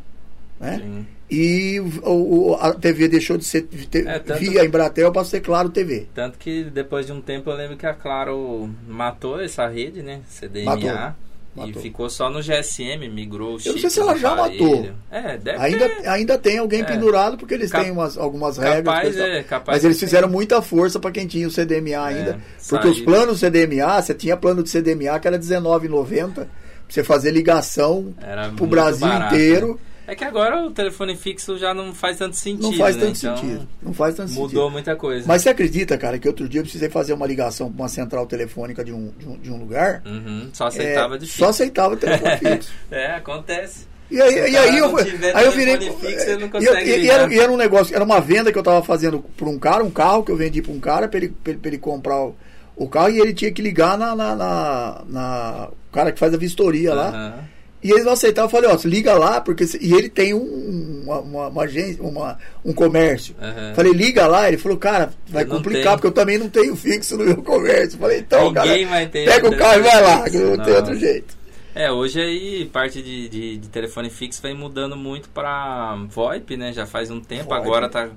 né? Sim. E o, a TV deixou de ser ter- É, via Embratel para ser Claro TV. Tanto que depois de um tempo eu lembro que a Claro matou essa rede, né? CDMA. Matou. E Matou. ficou só no GSM, migrou o chip Eu não sei se ela já matou. É, deve Ainda, ter. ainda tem alguém É. pendurado porque eles Cap- têm umas, algumas regras. Capaz, e tal. é, capaz. Mas eles fizeram muita força para quem tinha o CDMA ainda. É, porque os saiu. planos CDMA, você tinha plano de CDMA que era R$19,90 pra você fazer ligação pro muito Brasil barato, inteiro. né? É que agora o telefone fixo já não faz tanto sentido. Não faz né? tanto Então, sentido. Não faz tanto Mudou sentido. muita coisa. Mas você acredita, cara, que outro dia eu precisei fazer uma ligação para uma central telefônica de um, de um, de um lugar? Uhum, só aceitava É, de Só aceitava telefone fixo. É, acontece. E aí, o e aí eu, aí eu virei. fixo, e, e- era, e era um negócio, era uma venda que eu tava fazendo para um cara, um carro que eu vendi para um cara para ele, pra ele, pra ele comprar o, o carro e ele tinha que ligar na, na, na- na- o cara que faz a vistoria lá. E eles não aceitavam. Eu falei, ó, liga lá, porque. E ele tem um, uma, uma, uma agência, uma, um comércio. Aham. Falei, liga lá. Ele falou, cara, vai Eu não complicar, porque eu também não tenho fixo no meu comércio. Falei, então, Ninguém cara, vai ter pega o carro e vai lá, que fixo, não tem outro jeito. É, hoje aí parte de, de, de telefone fixo vem mudando muito pra VoIP, né? Já faz um tempo, VoIP. agora tá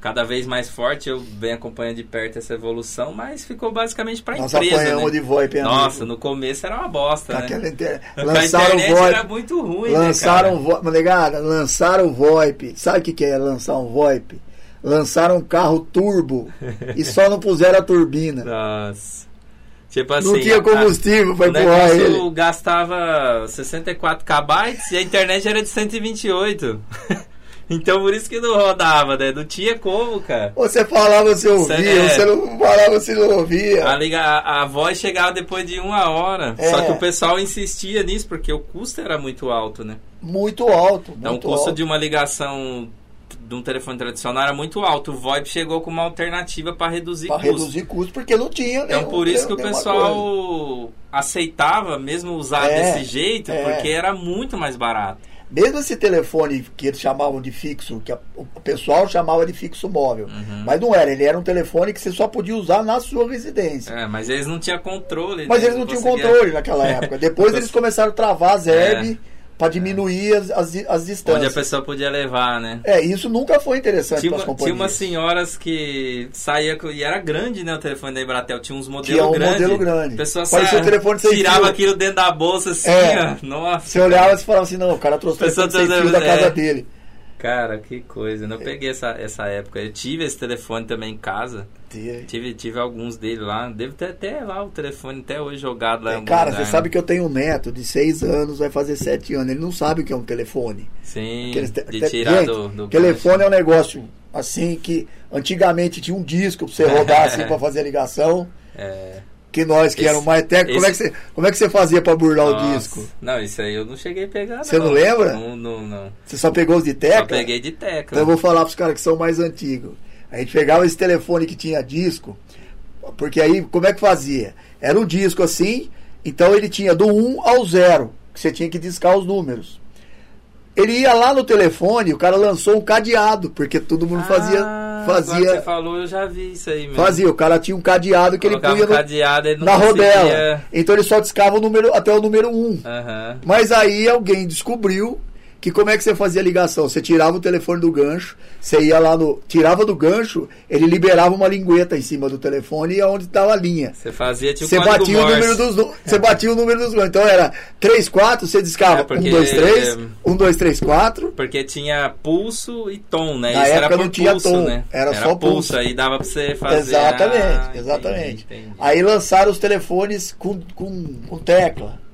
cada vez mais forte. Eu venho acompanhando de perto essa evolução, mas ficou basicamente pra Nós empresa, apanhamos né? de VoIP. Nossa, no começo era uma bosta, né? aquela inter... A Lançaram internet VoIP. era muito ruim, Lançaram né, VoIP. Lançaram VoIP. Sabe o que, que é lançar um VoIP? Lançaram um carro turbo e só não puseram a turbina. Nossa. Tipo assim... não tinha combustível O para empurrar ele. gastava 64 KB e a internet era de 128. então por isso que não rodava, né? Não tinha como, cara. Você falava, você ouvia. é. Você não falava, você não ouvia. A, liga, a, a voz chegava depois de uma hora. É. Só que o pessoal insistia nisso, porque o custo era muito alto, né? Muito alto. Então muito o custo alto. de uma ligação de um telefone tradicional era muito alto. O VoIP chegou com uma alternativa para reduzir Pra custo. reduzir custo, porque não tinha Então nenhum- por isso que o pessoal aceitava mesmo usar É, desse jeito, é. porque era muito mais barato. Mesmo esse telefone que eles chamavam de fixo, que a- o pessoal chamava de fixo móvel. Uhum. Mas não era, ele era um telefone que você só podia usar na sua residência. É, mas eles não tinham controle. Mas né? eles não tinham conseguia- controle naquela época. Depois Não eles começaram a travar as É. para diminuir as, as, as Onde a distâncias. pessoa podia levar, né? É, isso nunca foi interessante Tinha, para as uma, tinha companhias. umas senhoras que saía e era grande, né? O telefone da Embratel tinha uns modelos Tinha um grandes. modelo grande. A pessoa saia- um telefone sem tirava fio. aquilo dentro da bolsa assim, É. ó. Nossa. Você olhava e falava assim, não, o cara trouxe o telefone sem fio da casa é. dele. Cara, que coisa. Eu não peguei essa, essa época. Eu tive esse telefone também em casa. Tive, tive alguns dele lá. Devo ter até lá o telefone até hoje jogado lá. É, Cara, lugar, você sabe né? que eu tenho um neto de 6 anos, vai fazer 7 anos. Ele não sabe o que é um telefone. Sim, Aqueles te- de tirar gente, do, do telefone é um negócio assim que antigamente tinha um disco pra você rodar assim pra fazer a ligação. É. Que nós que Esse- eram mais técnicos, como, é que esse- você, como é que você fazia pra burlar o Nossa. disco? Não, isso aí eu não cheguei a pegar, Você não lembra? Não, não, não. Você só pegou os de tecla? Só peguei de tecla. Então eu vou falar pros caras que são mais antigos. A gente pegava esse telefone que tinha disco, porque aí como é que fazia? Era um disco assim, então ele tinha do 1 ao 0, que você tinha que discar os números. Ele ia lá no telefone, o cara lançou um cadeado, porque todo mundo fazia. Ah, que fazia você falou, eu já vi isso aí mesmo. Fazia, o cara tinha um cadeado que ele Colocava punha um cadeado, ele na conseguia- rodela. Então ele só discava o número, até o número 1. Aham. Mas aí alguém descobriu que como é que você fazia a ligação? Você tirava o telefone do gancho, você ia lá no. Tirava do gancho, ele liberava uma lingueta em cima do telefone e aonde estava a linha. Você fazia tipo Você batia, o número dos, você batia o número dos. Então era 3, 4, você discava É, porque- 1, 2, 3, 1, 2, 3, 4. Porque tinha pulso e tom, né? Na Isso época era não tinha pulso, tom, né? era só pulso. Aí dava pra você fazer. Exatamente, Ah, exatamente. entendi, entendi. Aí lançaram os telefones com, com, com tecla.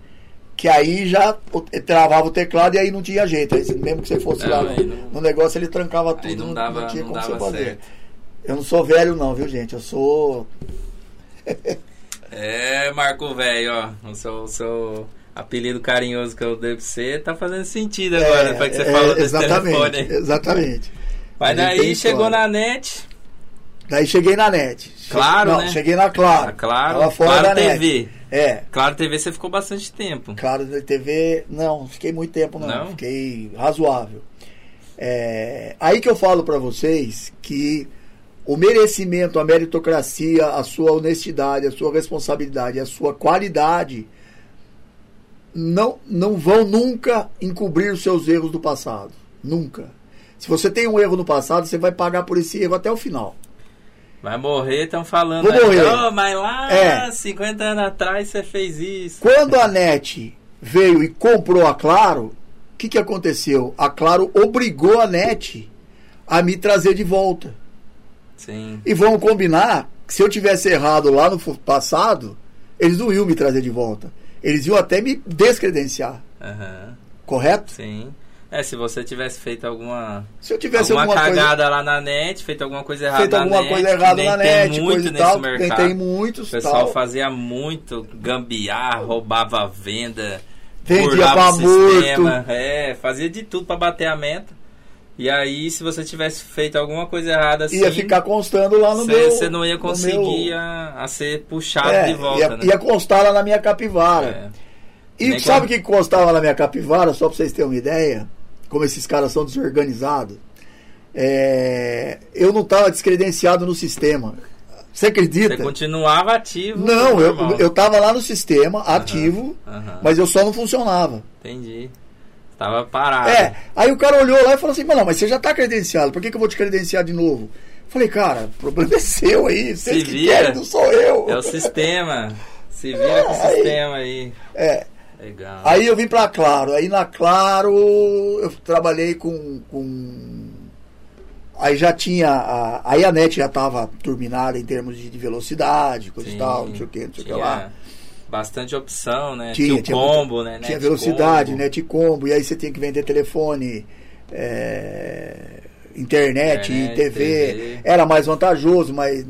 Que aí já travava o teclado e aí não tinha jeito. Aí, mesmo que você fosse Não, lá no, não- no negócio, ele trancava tudo. Não dava, tinha não como dava você fazer. certo. Eu não sou velho, não, viu, gente? Eu sou. É, Marco Velho, ó. O seu, o seu apelido carinhoso que eu dei pra você tá fazendo sentido agora, É, depois que você é, falou desse exatamente, telefone. Exatamente. Mas daí chegou história. na net, Daí cheguei na net. Claro, não, né? cheguei na Claro. Ah, claro. Tava fora Claro da net. TV. É. Claro TV você ficou bastante tempo. Claro, TV, não, fiquei muito tempo não, Não? fiquei razoável. É, aí que eu falo pra vocês que o merecimento, a meritocracia, a sua honestidade, a sua responsabilidade, a sua qualidade não, não vão nunca encobrir os seus erros do passado. Nunca. Se você tem um erro no passado, você vai pagar por esse erro até o final. Vai morrer, estão falando. Vou aí, morrer. "Oh, mas lá, É. 50 anos atrás, você fez isso. Quando a NET veio e comprou a Claro, o que, que aconteceu? A Claro obrigou a NET a me trazer de volta. Sim. E vamos combinar que se eu tivesse errado lá no passado, eles não iam me trazer de volta. Eles iam até me descredenciar. Aham. Correto? Sim. É, se você tivesse feito alguma, Se eu tivesse alguma, alguma, coisa. cagada lá na net, feito alguma coisa errada Feito na alguma net, coisa errada na tem net, muito coisa nesse tal. Tem, mercado. tem O muitos. pessoal tal. fazia muito gambiarra, roubava venda, Vendia pra o sistema, morto. É, fazia de tudo pra bater a meta. E aí, se você tivesse feito alguma coisa errada assim, ia ficar constando lá no você meu. você não ia conseguir meu- a, a ser puxado É, de volta, ia, né? ia constar lá na minha capivara. É. E Nem sabe o que constava na minha capivara, só pra vocês terem uma ideia? Como esses caras são desorganizados. É, eu não estava descredenciado no sistema. Você acredita? Você continuava ativo. Não, eu, normal. eu tava lá no sistema, ativo, Aham, mas eu só não funcionava. Entendi. Tava parado. É, aí o cara olhou lá e falou assim, mas não, mas você já tá credenciado, por que, que eu vou te credenciar de novo? Falei, cara, o problema é seu aí, vocês Se que vira. querem, não sou eu. É o sistema. Se vira com o sistema aí. É, Legal. Aí eu vim pra Claro. Aí na Claro eu trabalhei com. com... Aí já tinha. A... Aí a net já estava turbinada em termos de, de velocidade, coisa e Sim, tal, não sei o que, não sei o que lá. Bastante opção, né? Tinha, Tinha combo, né? Tinha Net velocidade, combo. net combo, e aí você tinha que vender telefone, é, internet, Internet, TV. TV. Era mais vantajoso, mas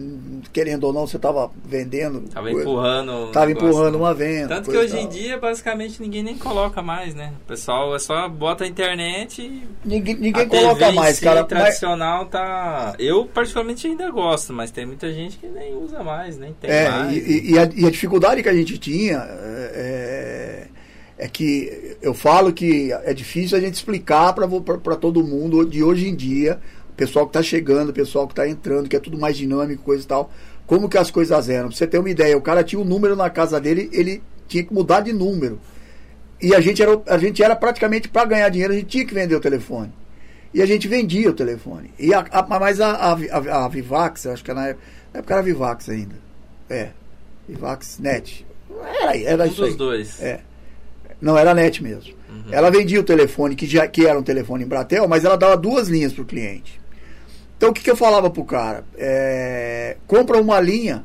querendo ou não, você estava vendendo. Tava coisa- empurrando. o Tava negócio, empurrando né? uma venda. Tanto que hoje em dia, basicamente, ninguém nem coloca mais, né? O pessoal é só bota a internet e. Ninguém, ninguém a coloca TV mais, si, cara. Mas, tradicional tá. Eu, particularmente, ainda gosto, mas tem muita gente que nem usa mais, nem tem É, mais. e, e- e a, e a dificuldade que a gente tinha é, é que eu falo que é difícil a gente explicar para todo mundo de hoje em dia, pessoal que está chegando, o pessoal que está entrando, que é tudo mais dinâmico, coisa e tal, como que as coisas eram. Pra você ter uma ideia, o cara tinha um número na casa dele, ele tinha que mudar de número. E a gente era, a gente era praticamente, para ganhar dinheiro, a gente tinha que vender o telefone. E a gente vendia o telefone. E a, a- mas a, a, a- a Vivax, acho que na época, na época era Vivax ainda. É. Vivax Net. Era, era um isso dos aí. dois. É. Não, era net mesmo. Uhum. Ela vendia o telefone, que, já, que era um telefone em Bratel, mas ela dava duas linhas pro cliente. Então o que, que eu falava pro cara? É, compra uma linha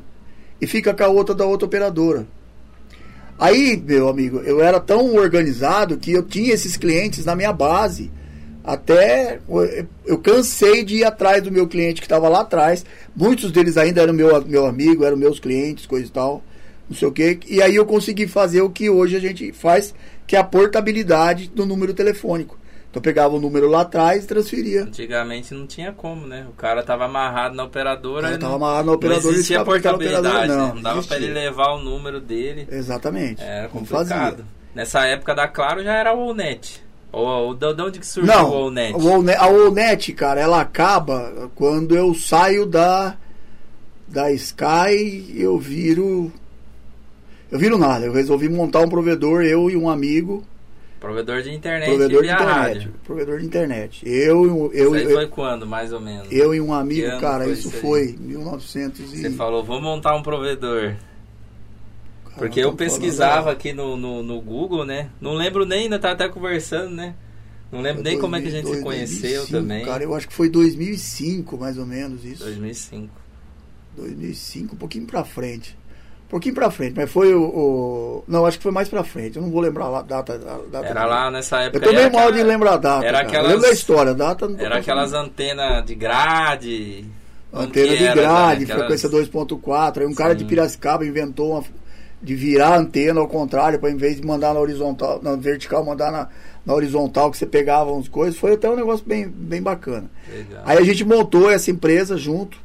e fica com a outra da outra operadora. Aí, meu amigo, eu era tão organizado que eu tinha esses clientes na minha base. Até eu- cansei de ir atrás do meu cliente que estava lá atrás. Muitos deles ainda eram meu, meu amigo, eram meus clientes, coisa e tal. Não sei o quê. E aí eu consegui fazer o que hoje a gente faz, que é a portabilidade do número telefônico. Então pegava o número lá atrás e transferia. Antigamente não tinha como, né? O cara tava amarrado na operadora. Tava não- amarrado na operadora Não existia portabilidade, operadora, né? não, Não dava existia. ele levar o número dele. Exatamente. Era Como complicado. Nessa época da Claro já era o Allnet. Ou, de de onde que surgiu Não, o Allnet- a Allnet, cara, ela acaba quando eu saio da da Sky, eu viro eu viro nada, eu resolvi montar um provedor, eu e um amigo, Provedor de internet provedor de internet, rádio. provedor de internet. Eu eu, Isso eu, foi quando, mais ou menos? eu e um amigo, cara, foi isso foi 1900 e Você falou, vou montar um provedor. Cara, Porque eu pesquisava aqui no, no, no Google, né? Não lembro nem, ainda tava até conversando, né? Não lembro nem como é que a gente se 2005, conheceu também. Cara, eu acho que foi 2005, mais ou menos isso. 2005. 2005, um pouquinho pra frente. Um pouquinho pra frente, mas foi o, o- Não, acho que foi mais pra frente. Eu não vou lembrar a data. a data Era lá nessa Eu época. tô meio era mal de lembrar a data. era cara. Eu aquelas- lembro da história, a data não Era aquelas antenas de grade. Antena de grade, né? Frequência 2.4. Aí um cara de Sim. Piracicaba inventou uma, de virar a antena ao contrário, para em vez de mandar na horizontal, na vertical, mandar na, na horizontal, que você pegava umas coisas. Foi até um negócio bem, bem bacana. Legal. Aí a gente montou essa empresa junto.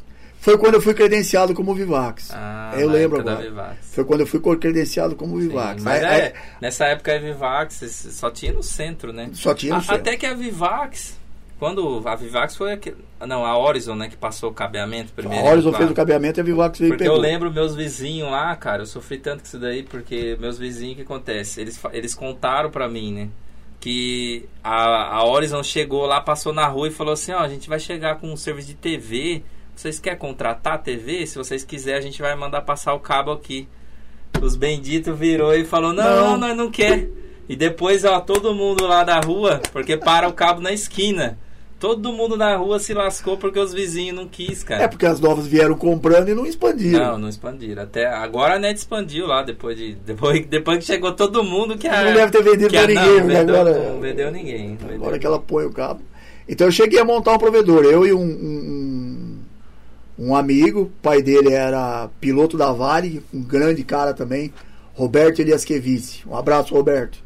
Foi quando eu fui credenciado como Vivax. Ah, eu lembro agora. Vivax. Foi quando eu fui credenciado como Sim, Vivax. mas Aí- é, aí- nessa época a Vivax só tinha no centro, né? Só tinha no A- centro. Até que a Vivax, quando a Vivax foi aquele, não, a Horizon, né, que passou o cabeamento primeiro. A Horizon fez o cabeamento e a Vivax veio Porque pegou. eu lembro meus vizinhos lá, cara, eu sofri tanto com isso daí, porque meus vizinhos, o que acontece? Eles, eles contaram pra mim, né, que a, a Horizon chegou lá, passou na rua e falou assim, ó, a gente vai chegar com um serviço de TV, vocês querem contratar a TV? Se vocês quiserem, a gente vai mandar passar o cabo aqui. Os benditos virou e falou, não, não, nós não, quer. E depois, ó, todo mundo lá da rua, porque para o cabo na esquina. Todo mundo na rua se lascou porque os vizinhos não quis, cara. É porque as novas vieram comprando e não expandiram. Não, não expandiram. Até agora a net expandiu lá depois de depois, depois que chegou todo mundo que a Não deve ter vendido pra ninguém, não, vendeu, agora não vendeu ninguém. Vendeu. Agora que ela põe o cabo. Então eu cheguei a montar um provedor, eu e um, um, um amigo, pai dele era piloto da Vale, um grande cara também, Roberto Eliaskevici. Um abraço, Roberto.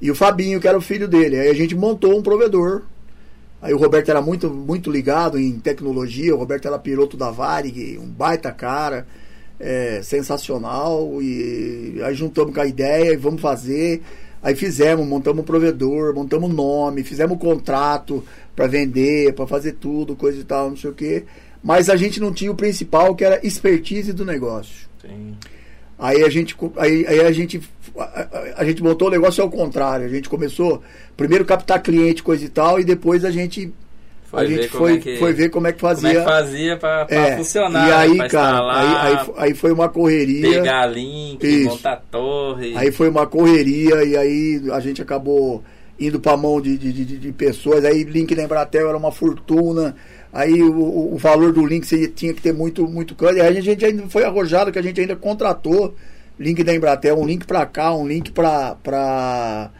E o Fabinho, que era o filho dele. Aí a gente montou um provedor Aí o Roberto era muito, muito ligado em tecnologia, o Roberto era piloto da Varig, um baita cara, é, sensacional. E aí juntamos com a ideia e vamos fazer. Aí fizemos, montamos um provedor, montamos nome, fizemos um contrato para vender, para fazer tudo, coisa e tal, não sei o quê. Mas a gente não tinha o principal, que era expertise do negócio. Sim. Aí a gente, aí, aí a gente, a, a, gente montou o negócio ao contrário. A gente começou primeiro captar cliente, coisa e tal, e depois a gente foi a gente foi, é que, foi ver como é que fazia. Como é que fazia pra, pra é, funcionar. E aí, cara, aí, aí, aí, foi uma correria. Pegar link, isso. montar torre. Aí foi uma correria e aí a gente acabou indo pra mão de, de, de, de pessoas. Aí link na Embratel era uma fortuna. Aí o, o valor do link você tinha que ter muito, muito câncer. Aí a gente ainda foi arrojado que a gente ainda contratou link da Embratel, um link para cá, um link para pra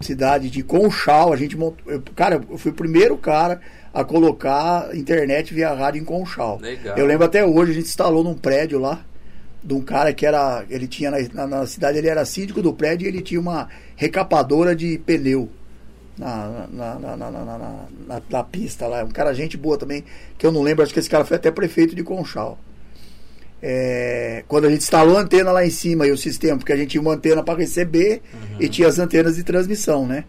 cidade de Conchal. A gente montou. Eu, cara, eu fui o primeiro cara a colocar internet via rádio em Conchal. Legal. Eu lembro até hoje, a gente instalou num prédio lá de um cara que era. Ele tinha na, na, na cidade, ele era síndico do prédio e ele tinha uma recapadora de pneu na, na, na, na, na, na, pista lá. Um cara, gente boa também, que eu não lembro, acho que esse cara foi até prefeito de Conchal. É, quando a gente instalou a antena lá em cima e o sistema, porque a gente tinha uma antena para receber uhum. e tinha as antenas de transmissão, né?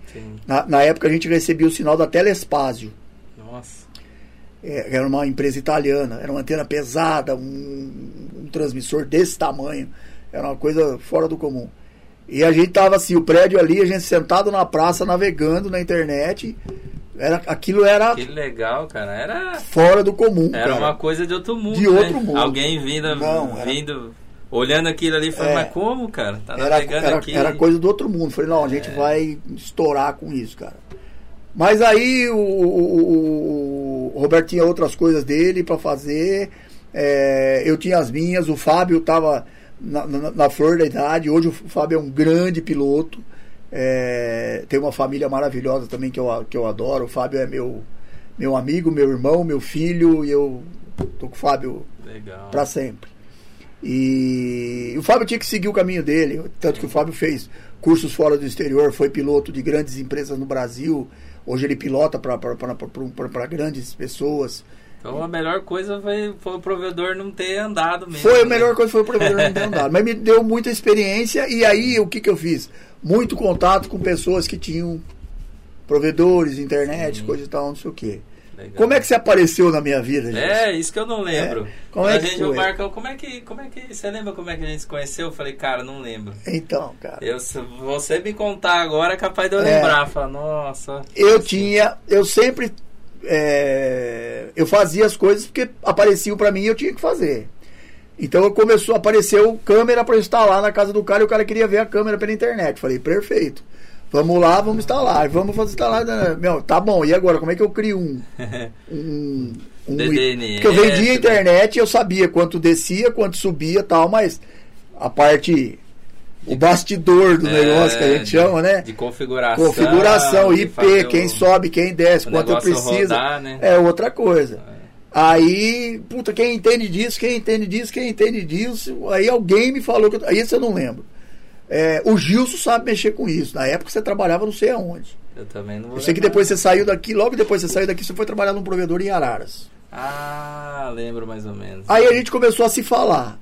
Na, época a gente recebia o sinal da Telespásio. Nossa. É, era uma empresa italiana, era uma antena pesada, um, um transmissor desse tamanho. Era uma coisa fora do comum. E a gente tava assim, o prédio ali, a gente sentado na praça, navegando na internet. Era, aquilo era. Que legal, cara. Era. Fora do comum. Era cara. uma coisa de outro mundo. De né? outro mundo. Alguém vindo, não, vindo olhando aquilo ali, falando, é, mas como, cara? Tá era, era, aqui. Era coisa do outro mundo. Falei, não, a gente é. vai estourar com isso, cara. Mas aí o, o, o Roberto tinha outras coisas dele para fazer. É, eu tinha as minhas, o Fábio tava na, na, na, flor da idade. Hoje o Fábio é um grande piloto. É, tem uma família maravilhosa também que eu, que eu adoro. O Fábio é meu, meu amigo, meu irmão, meu filho. E eu tô com o Fábio para sempre. E o Fábio tinha que seguir o caminho dele. Tanto que o Fábio fez cursos fora do exterior, foi piloto de grandes empresas no Brasil. Hoje ele pilota para grandes pessoas. Então a melhor coisa foi, foi o provedor não ter andado mesmo. Foi a né? melhor coisa foi o provedor não ter andado. Mas me deu muita experiência e aí o que, que eu fiz? Muito contato com pessoas que tinham provedores, internet, Sim. coisa e tal, não sei o quê. Legal. Como é que você apareceu na minha vida, gente? É, isso que eu não lembro. É. Como é que gente, foi? Marcão, como é que, como é que, você lembra como é que a gente se conheceu? Eu falei, cara, não lembro. Então, cara. Eu, se você me contar agora, é capaz de eu é. lembrar. Falar, nossa. Eu assim. tinha, eu sempre é, eu fazia as coisas porque apareciam para mim e eu tinha que fazer. Então começou, apareceu câmera para instalar na casa do cara e o cara queria ver a câmera pela internet. Falei, perfeito. Vamos lá, vamos instalar. Vamos fazer instalar. Meu, tá bom, e agora? Como é que eu crio um. um, um DDNS, porque eu vendia a internet, eu sabia quanto descia, quanto subia tal, mas a parte o bastidor do é, negócio que a gente de, chama, né? De configuração. Configuração, IP, quem o, sobe, quem desce, quanto eu preciso. Rodar, né? É outra coisa. É. Aí, puta, quem entende disso, quem entende disso, quem entende disso. Aí alguém me falou que. Aí isso eu não lembro. É, o Gilson sabe mexer com isso. Na época você trabalhava não sei aonde. Eu também não vou Eu sei que depois você saiu daqui, logo depois você saiu daqui, você foi trabalhar num provedor em Araras. Ah, lembro mais ou menos. Aí a gente começou a se falar.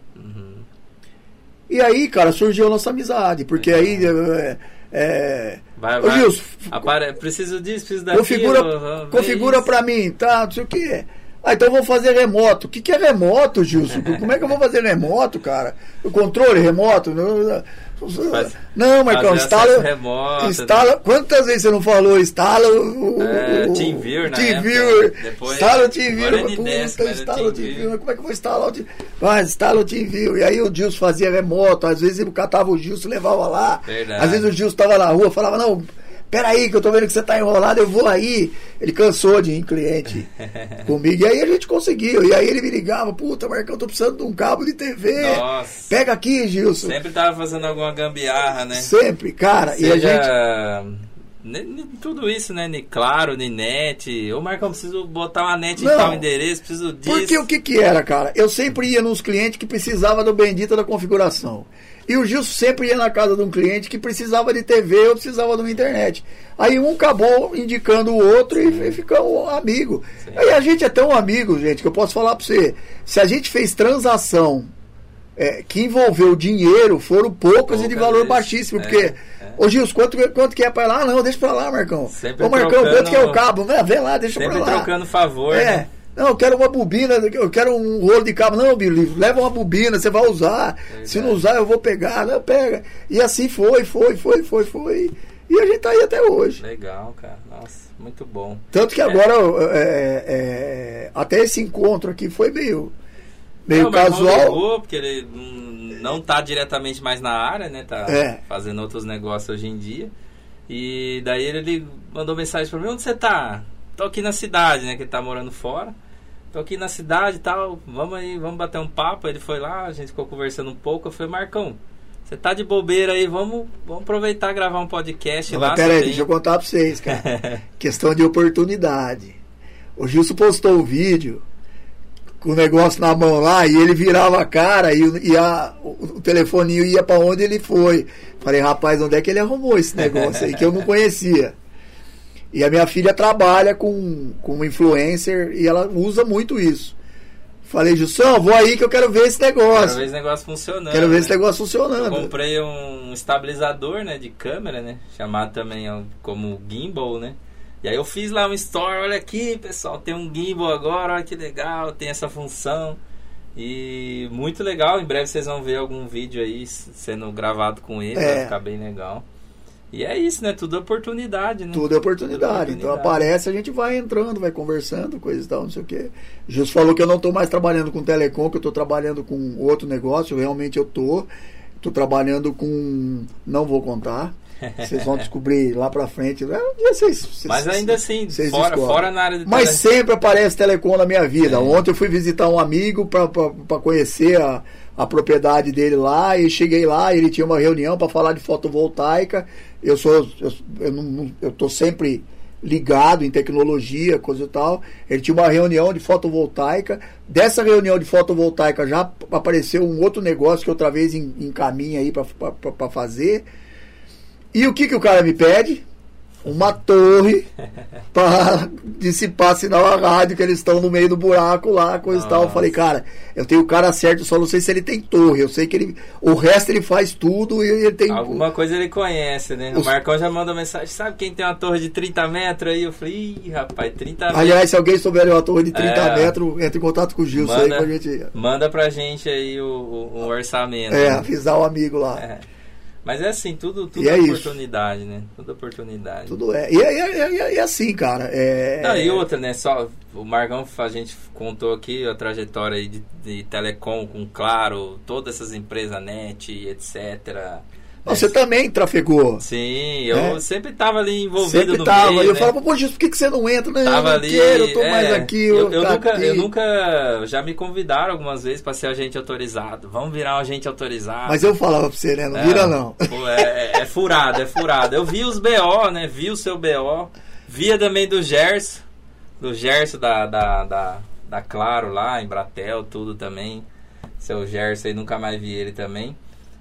E aí, cara, surgiu a nossa amizade, porque aí é, É... Vai, Ô, vai. Gilson, Apare... Preciso disso, preciso daquilo. configura, configura pra mim, tá? Não sei o que. Ah, então eu vou fazer remoto. O que, que é remoto, Gilson? Como é que eu vou fazer remoto, cara? O controle remoto? Não, Faz- não Marcão, instala. remoto, instala quantas vezes você não falou? Instala o. É, o- TeamViewer na TeamViewer. Instala o TeamViewer. desce, Puta, é instala o TeamViewer. Como é que eu vou instalar o TeamViewer? Vai, instala o TeamViewer. E aí o Gilson fazia remoto. Às vezes ele catava o Gilson e levava lá. Verdade. Às vezes o Gilson tava na rua, falava, não. Peraí, que eu tô vendo que você tá enrolado, eu vou aí. Ele cansou de ir em cliente comigo. E aí a gente conseguiu. E aí ele me ligava, puta, Marcão, tô precisando de um cabo de TV. Nossa. Pega aqui, Gilson. Sempre tava fazendo alguma gambiarra, né? Sempre, cara. E a gente. Seja... Tudo isso, né? Ni claro, ni net. Ô, Marcão, preciso botar uma net em Não. tal endereço, preciso disso. Porque o que que era, cara? Eu sempre ia nos clientes que precisava do bendito da configuração. E o Gilson sempre ia na casa de um cliente que precisava de TV ou precisava de uma internet. Aí um acabou indicando o outro e, e ficou amigo. Sim. Aí a gente é tão amigo, gente, que eu posso falar pra você. Se a gente fez transação é, que envolveu dinheiro, foram poucas e de valor vezes. baixíssimo. É, Porque, é. ô Gilson, quanto, quanto que é pra lá? Ah, não, deixa pra lá, Marcão. Sempre Ô Marcão, quanto trocando- que é o cabo? Vem, lá, deixa Sempre pra lá. trocando favor, É. né? Não, eu quero uma bobina, eu quero um rolo de cabo. Não, Billy, leva uma bobina, você vai usar. Verdade. Se não usar, eu vou pegar. Não, pega. E assim foi, foi, foi, foi, foi. E a gente tá aí até hoje. Legal, cara. Nossa, muito bom. Tanto que agora, é, é, até esse encontro aqui foi meio, meio Não, casual. ligou, porque ele não tá diretamente mais na área, né? Tá É. fazendo outros negócios hoje em dia. E daí ele mandou mensagem pra mim, onde você tá? Tô aqui na cidade, né? Que ele tá morando fora. Tô aqui na cidade e tal, vamos aí, vamos bater um papo. Ele foi lá, a gente ficou conversando um pouco. Eu falei, Marcão, você tá de bobeira aí, vamos, vamos aproveitar e gravar um podcast Não, lá. mas pera você aí, tem- deixa eu contar pra vocês, cara. Questão de oportunidade. O Gilson postou um vídeo com o negócio na mão lá e ele virava a cara e, e a, o, o telefoninho ia pra onde ele foi. Falei, rapaz, onde é que ele arrumou esse negócio aí que eu não conhecia? E a minha filha trabalha com, com influencer e ela usa muito isso. Falei, Gilson, vou aí que eu quero ver esse Quero negócio. ver esse negócio funcionando. Quero ver né? esse negócio Eu funcionando. comprei um estabilizador, né, de câmera, né, chamado também como gimbal, né. E aí eu fiz lá um store, olha aqui, pessoal, tem um gimbal agora, olha que legal, tem essa função. E muito legal, em breve vocês vão ver algum vídeo aí sendo gravado com ele, É. vai ficar bem legal. E é isso, né, tudo oportunidade, né. Tudo é oportunidade. Então oportunidade. aparece, a gente vai entrando, vai conversando, coisa e tal, não sei o quê. Justo falou que eu não estou mais trabalhando com telecom, que eu estou trabalhando com outro negócio. Realmente eu tô. Estou trabalhando com. Não vou contar. Vocês vão descobrir lá pra frente. É, vocês, vocês- Mas ainda assim, fora, descobrem. fora na área de Mas tele- sempre aparece telecom na minha vida. É. Ontem eu fui visitar um amigo para conhecer a, a propriedade dele lá e cheguei lá, ele tinha uma reunião para falar de fotovoltaica. Eu sou eu, eu, não- eu tô sempre ligado em tecnologia, coisa e tal. Ele tinha uma reunião de fotovoltaica. Dessa reunião de fotovoltaica já apareceu um outro negócio que outra vez encaminha aí para fazer. E o que, que o cara me pede? Uma torre para dissipar sinal a rádio, que eles estão no meio do buraco lá, coisa e tal. Eu Nossa. falei, cara, eu tenho o cara certo, só não sei se ele tem torre. Eu sei que ele. O resto ele faz tudo e ele tem. Alguma coisa ele conhece, né? O Os- Marcão já mandou mensagem, sabe quem tem uma torre de 30 metros aí? Eu falei, ih, rapaz, 30 metros. Aliás, se alguém souber uma torre de 30 É. metros, entre em contato com o Gilson aí Manda- pra gente. Manda pra gente aí o, o- o orçamento. É, né? avisar o amigo lá. É. Mas é assim, tudo, tudo E é é isso. oportunidade, né? Tudo oportunidade. Tudo é. E é, é, é- é assim, cara. É, Não, e outra, né? Só, o Margão, a gente contou aqui a trajetória aí de, de telecom com Claro, todas essas empresas net, etc. Você também trafegou. Sim, eu É. sempre tava ali envolvido Sempre no tava. meio, eu né? falava, pô, Gilson, por que, que você não entra? Não, eu Tava não ali. quero, eu tô é, mais aqui. Eu, eu tá nunca, aqui. eu nunca. Já me convidaram algumas vezes pra ser agente autorizado. Vamos virar um agente autorizado. Mas eu falava pra você, né? Não É, vira não. pô, é, é- é furado, é furado. Eu vi os BO, né? Vi o seu BO. Via também do Gerson. Do Gerson da, da, da, da Claro lá, em Bratel, tudo também. Seu Gerson aí, nunca mais vi ele também.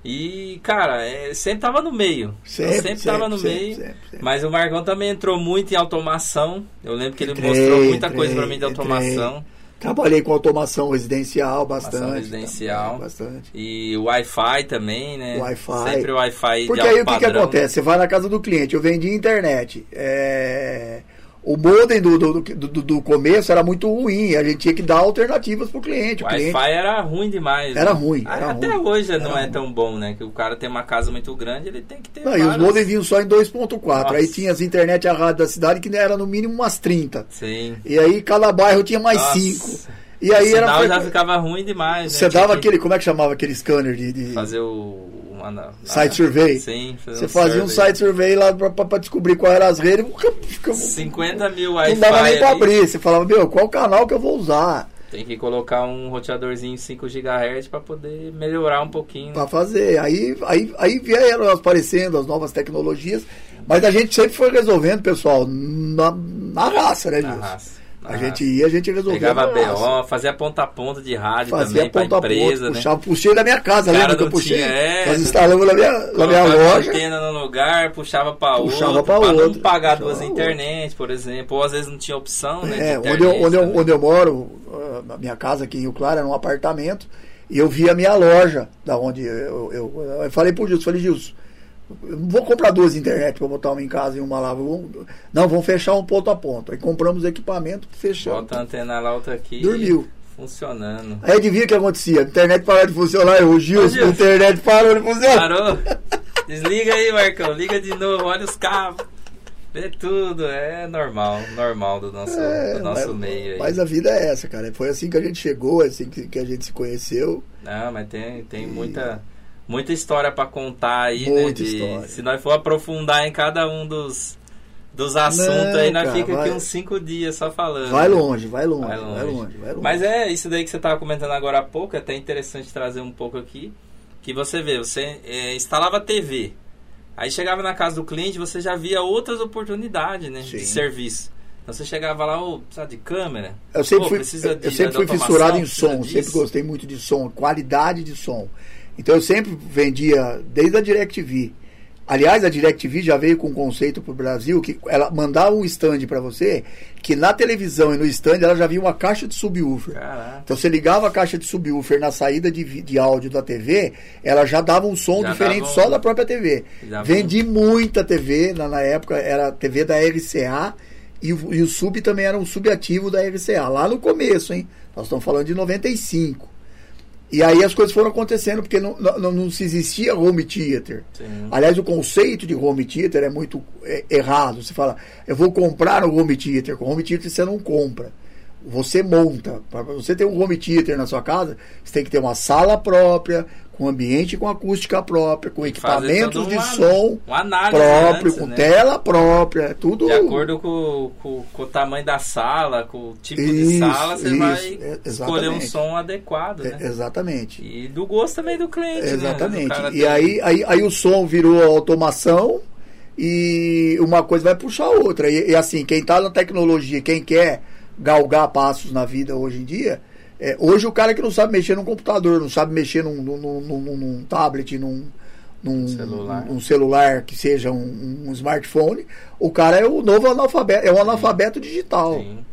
E, cara, é, sempre tava no meio. Sempre, eu sempre, tava no sempre, meio. sempre, sempre. Mas o Marcão também entrou muito em automação. Eu lembro que ele Entrei, mostrou muita entrei, coisa pra mim de entrei. automação. Trabalhei com automação residencial bastante. Automação residencial. bastante. E Wi-Fi também, né? Wi-Fi. Sempre Wi-Fi Porque aí o que, que acontece? Você vai na casa do cliente, eu vendi internet. É o modem do, do, do, do, começo era muito ruim, a gente tinha que dar alternativas pro cliente. O Wi-Fi era ruim demais. Era né? ruim. Era Até ruim. hoje era não é ruim. tão bom, né? Que o cara tem uma casa muito grande, ele tem que ter. Não, várias... E os modems vinham só em 2.4. Aí tinha as internet a rádio da cidade que era no mínimo umas 30. Sim. E aí cada bairro tinha mais 5. E aí o sinal era... já ficava ruim demais. Né? Você dava que... aquele, como é que chamava aquele scanner de. de... Fazer o site survey. Sim, Você um fazia survey. um site survey lá pra, descobrir qual era as redes. 50 mil Wi-Fi. Não dava nem pra abrir. Você falava, meu, qual canal que eu vou usar? Tem que colocar um roteadorzinho 5 GHz para poder melhorar um pouquinho. Para fazer. Aí, aí, aí vieram aparecendo as novas tecnologias, mas a gente sempre foi resolvendo, pessoal, na, na raça, né, Na raça. A gente ia, a gente resolvia. Pegava BO, fazia ponta a ponta de rádio fazia também ponta pra empresa, ponta, né? Puxava, puxei da minha casa, Cara lembra que eu puxei? Tinha, é, Nós instalamos na minha, na minha loja. antena no lugar, puxava pra puxava outro, pra, pra outro, não pagar duas internet, por exemplo. Ou às vezes não tinha opção, né? É, onde, eu, onde, eu, onde eu moro, na minha casa aqui em Rio Claro, era um apartamento, e eu vi a minha loja, da onde eu, eu, eu falei pro Gilson, falei, Gilson, não vou comprar duas internet para botar uma em casa e uma lá. Vou, não, vamos fechar um ponto a ponto. Aí compramos equipamento, fechamos. Bota a antena lá, outra aqui. Dormiu. Funcionando. Aí adivinha o que acontecia? A internet parou de funcionar. Eu, Gilson, a internet parou de funcionar. Parou. Desliga aí, Marcão. Liga de novo, olha os cabos. Vê tudo, é normal, normal do nosso, é, do nosso mas, meio aí. Mas a vida é essa, cara. Foi assim que a gente chegou, é assim que, que a gente se conheceu. Não, mas tem, tem e... muita muita história para contar aí, Muita né? De, história. Se nós for aprofundar em cada um dos, dos assuntos Não, aí, nós cara, fica vai- aqui uns cinco dias só falando. Vai né? longe, vai longe, Vai vai longe. vai longe. Mas é isso daí que você estava comentando agora há pouco, é até interessante trazer um pouco aqui. Que você vê, você é, instalava TV. Aí chegava na casa do cliente, você já via outras oportunidades, né? Sim. De serviço. Então você chegava lá, ô, precisa de câmera? Eu sempre Pô, fui, eu, de- eu sempre fui fissurado em som, disso. sempre gostei muito de som, qualidade de som. Então eu sempre vendia desde a DirecTV. Aliás, a DirecTV já veio com um conceito para o Brasil que ela mandava um stand para você, que na televisão e no stand ela já vinha uma caixa de subwoofer. Caraca. Então você ligava a caixa de subwoofer na saída de, de áudio da TV, ela já dava um som Já diferente um- só da própria TV. Já Vendi muita TV, na, na época era a TV da RCA e o, e o sub também era um subativo da RCA, lá no começo, hein? Nós estamos falando de 95. E aí as coisas foram acontecendo, porque não, não, não se existia home theater. Sim. Aliás, o conceito de home theater é muito é, errado. Você fala, eu vou comprar um home theater. Com home theater você não compra. Você monta. Para você ter um home theater na sua casa, você tem que ter uma sala própria, com ambiente com acústica própria, com equipamentos de uma- som uma próprio, antes, com né? tela própria, tudo. De acordo com, com, com o tamanho da sala, com o tipo de Isso, sala, você isso, vai é, escolher um som adequado, É, né? exatamente. E do gosto também do cliente, né? Exatamente. O cara E aí, aí, aí o som virou automação e uma coisa vai puxar a outra. E, e assim, quem está na tecnologia, quem quer galgar passos na vida hoje em dia, é, hoje o cara que não sabe mexer num computador, não sabe mexer num, num, num, num- tablet, num, Celular. num celular que seja um, um smartphone, o cara é o novo analfabeto, é um analfabeto digital. Tem,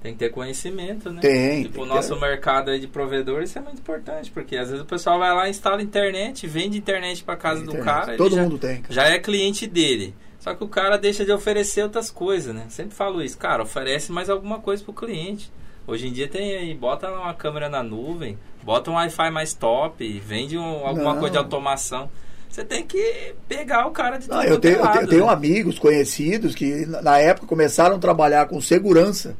tem que ter conhecimento, né? Tem, Tipo, tem o nosso ter. mercado de provedor, isso é muito importante, porque às vezes o pessoal vai lá, instala internet, vende internet para casa do Internet. cara, ele Todo já, mundo tem. cara. já é cliente dele. Só que o cara deixa de oferecer outras coisas, né? Sempre falo isso, cara, oferece mais alguma coisa pro cliente. Hoje em dia tem bota uma câmera na nuvem, bota um Wi-Fi mais top, vende um- alguma Não. coisa de automação. Você tem que pegar o cara de Não, eu é tenho, eu tenho, lado, eu tenho né? amigos conhecidos que na época começaram a trabalhar com segurança.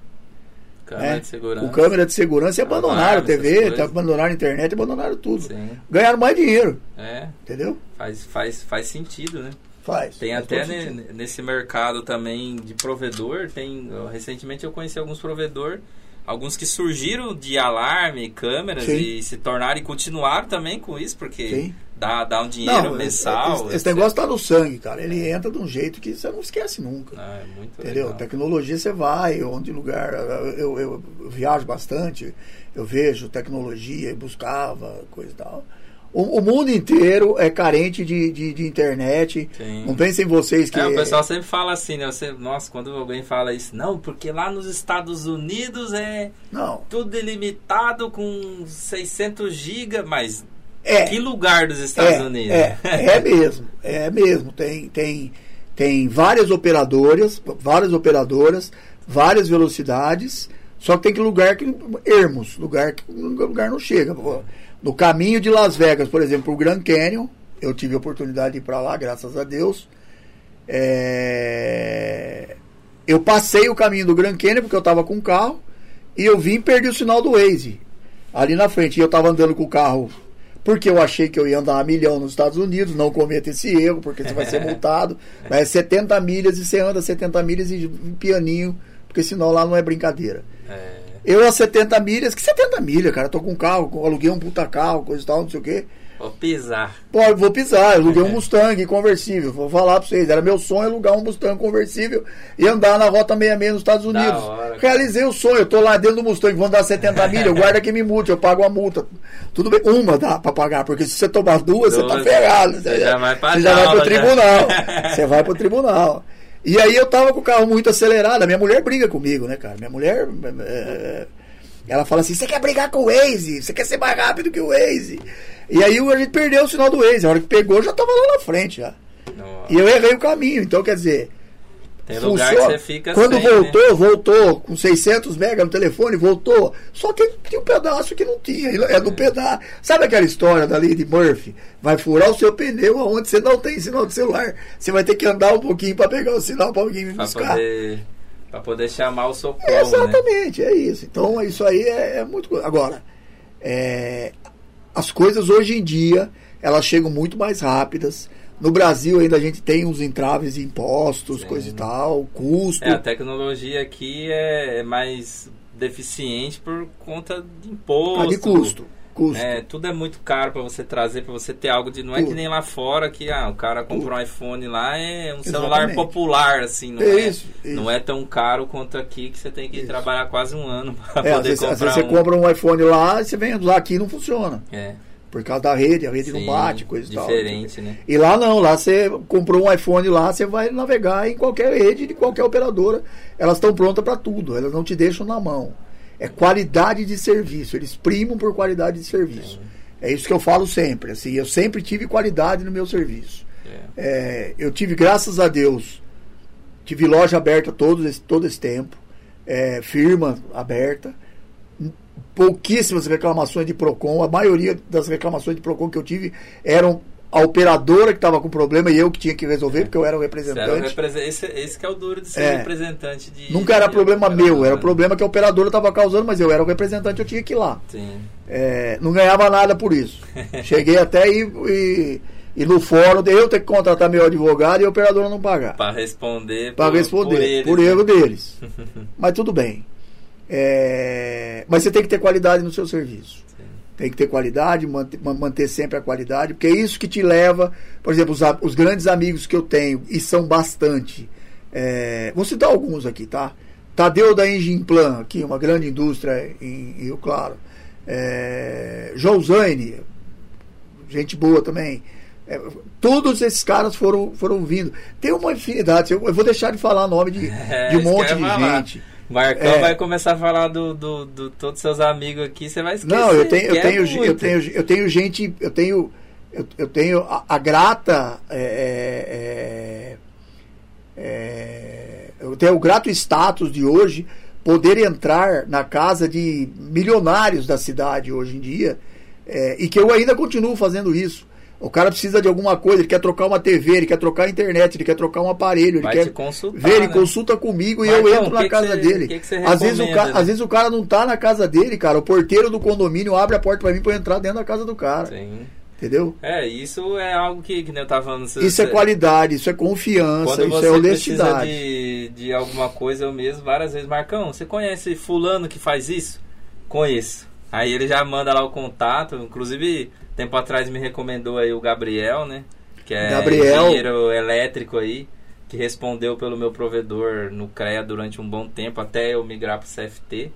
Câmera né? de segurança. Com câmera de segurança e abandonaram a TV, abandonaram a internet, abandonaram tudo. Sim, Ganharam mais dinheiro, é, entendeu? faz, faz, faz sentido, né? Faz. Tem faz até ne- nesse mercado também de provedor, tem eu- recentemente eu conheci alguns provedor, alguns que surgiram de alarme, câmeras Sim. e se tornaram e continuaram também com isso, porque Sim. dá, dá um dinheiro Não, mensal. esse, esse etc. negócio tá no sangue, cara. Ele entra de um jeito que você não esquece nunca. Ah, é muito Entendeu? legal. Tecnologia você vai, onde lugar. Eu, eu- eu viajo bastante, eu vejo tecnologia e buscava, coisa e tal. O, o mundo inteiro é carente de, de, de internet. Sim. Não pensem vocês que. É, o pessoal sempre fala assim, né? Você, nossa, quando alguém fala isso, não, porque lá nos Estados Unidos é Não. tudo ilimitado com 600 GB, mas É. que lugar dos Estados é, Unidos? É, é mesmo, é mesmo. Tem, tem, tem várias operadoras, várias operadoras, várias velocidades, só que tem que lugar que ermos, lugar que lugar não chega. No caminho de Las Vegas, por exemplo, o Grand Canyon, eu tive a oportunidade de ir para lá, graças a Deus. É, Eu passei o caminho do Grand Canyon porque eu estava com o carro e eu vim e perdi o sinal do Waze ali na frente. E eu estava andando com o carro porque eu achei que eu ia andar a milhão nos Estados Unidos, não cometa esse erro, porque você vai ser multado. Vai 70 milhas e você anda 70 milhas e um pianinho, porque senão lá não é brincadeira. É, Eu a 70 milhas, que 70 milhas, cara? Tô com um carro, aluguei um puta carro, coisa e tal, não sei o quê. vou pisar. Pô, eu vou pisar, eu aluguei um Mustang conversível. Vou falar pra vocês, era meu sonho alugar um Mustang conversível e andar na Rota 66 nos Estados Unidos. hora. Realizei o sonho, eu tô lá dentro do Mustang, vou andar 70 milhas, o guarda que me multe, eu pago a multa. Tudo bem, uma dá pra pagar, porque se você tomar duas, você tá ferrado. você já vai pra você já vai pro já. tribunal. Você vai pro tribunal. E aí eu tava com o carro muito acelerado, a minha mulher briga comigo, né, cara? Minha mulher. é, ela fala assim: você quer brigar com o Waze? Você quer ser mais rápido que o Waze? E aí a gente perdeu o sinal do Waze. A hora que pegou, eu já tava lá na frente já. E eu errei o caminho. Então, quer dizer, Tem lugar que funciona. você fica Quando sem, né? voltou, voltou com 600 mega no telefone, voltou. Só que tinha um pedaço que não tinha. É do pedaço. Sabe aquela história dali de Murphy? Vai furar o seu pneu aonde você não tem sinal de celular. Você vai ter que andar um pouquinho para pegar o sinal para alguém me Pra buscar. poder, pra poder chamar o socorro, né? Exatamente, é isso. Então isso aí é, é muito. Agora, é, as coisas hoje em dia elas chegam muito mais rápidas. No Brasil ainda a gente tem uns entraves impostos, Sim. coisa e tal, custo. É, a tecnologia aqui é, é mais deficiente por conta de imposto. Ah, de custo. Custo. É, tudo é muito caro pra você trazer, pra você ter algo de. Não é que nem lá fora que ah, o cara comprou um iPhone lá, é um celular Exatamente. popular, assim, não É é, isso, isso. não é tão caro quanto aqui que você tem que Isso. trabalhar quase um ano pra É, às poder vezes, às comprar vezes você um. compra um iPhone lá e você vem lá aqui e não funciona. É, Por causa da rede, a rede sim, não bate, coisa e tal. diferente, né? E lá não, lá você comprou um iPhone lá, você vai navegar em qualquer rede de qualquer operadora. Elas estão prontas para tudo, elas não te deixam na mão. É qualidade de serviço, eles primam por qualidade de serviço. É isso que eu falo sempre. Assim, eu sempre tive qualidade no meu serviço. É. É, eu tive, graças a Deus, tive loja aberta todo esse, todo esse tempo, é, firma aberta, pouquíssimas reclamações de PROCON, a maioria das reclamações de PROCON que eu tive eram a operadora que estava com problema e eu que tinha que resolver, porque eu era o Você era o representante. esse, esse que é o duro de ser É. representante de. Nunca era de problema meu, era operadora. problema que a operadora estava causando, mas eu era o representante, eu tinha que ir lá. É, não ganhava nada por isso. Cheguei até e, e, e no fórum eu ter que contratar meu advogado e a operadora não pagar. Pra responder. Para por- responder, eles, por né? erro deles. Mas tudo bem. É, mas você tem que ter qualidade no seu serviço. Sim. Tem que ter qualidade, manter, ma- manter sempre a qualidade, porque é isso que te leva, por exemplo, os, os grandes amigos que eu tenho, e são bastante. É, vou citar alguns aqui, tá? Tadeu da Engimplan, aqui, uma grande indústria em, Rio Claro. É, gente boa também. É, todos esses caras foram, foram vindo. Tem uma infinidade, eu, eu vou deixar de falar nome de, de um monte de gente. Marcão É. vai começar a falar do, do, do todos seus amigos aqui, você vai esquecer. Não, eu tenho, eu é tenho, eu muito. tenho, eu tenho gente, eu tenho, eu, eu tenho a, a grata, é, é, é, eu tenho o grato status de hoje poder entrar na casa de milionários da cidade hoje em dia é, e que eu ainda continuo fazendo isso. O cara precisa de alguma coisa, ele quer trocar uma TV, ele quer trocar a internet, ele quer trocar um aparelho, ele Vai quer ver, ele né? consulta comigo e eu entro que na que casa você- dele. que que às, vezes o ca- né? às vezes o cara não tá na casa dele, cara. O porteiro do condomínio abre a porta pra mim pra eu entrar dentro da casa do cara. Sim. Entendeu? É, isso é algo que, que eu tava falando. você- Isso é qualidade, isso é confiança, Quando isso é honestidade. de, de alguma coisa, eu mesmo, várias vezes, Marcão, você conhece fulano que faz isso? Conheço. Aí ele já manda lá o contato, inclusive, tempo atrás me recomendou aí o Gabriel, né? Que é Gabriel. engenheiro elétrico aí, que respondeu pelo meu provedor no CREA durante um bom tempo, até eu migrar pro CFT.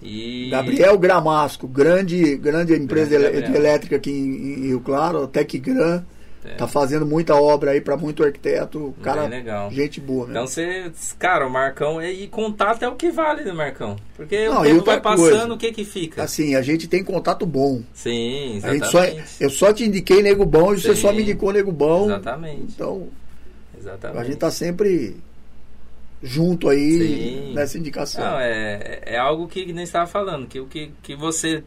E... Gabriel Gramasco, grande, grande empresa Grande elétrica aqui em, em Rio Claro, Tecgran, É. tá fazendo muita obra aí para muito arquiteto, cara, legal. gente boa, né? Então você, cara, o Marcão, e contato é o que vale, né, Marcão? Porque Não, o tempo vai passando, coisa, o que que fica? Assim, a gente tem contato bom. Sim, A gente só, exatamente. eu só te indiquei nego bom e você Sim. só me indicou nego bom. Exatamente. Então, Exatamente. a gente tá sempre junto aí Sim. nessa indicação. Não, é, é algo que nem estava falando, que o que, que você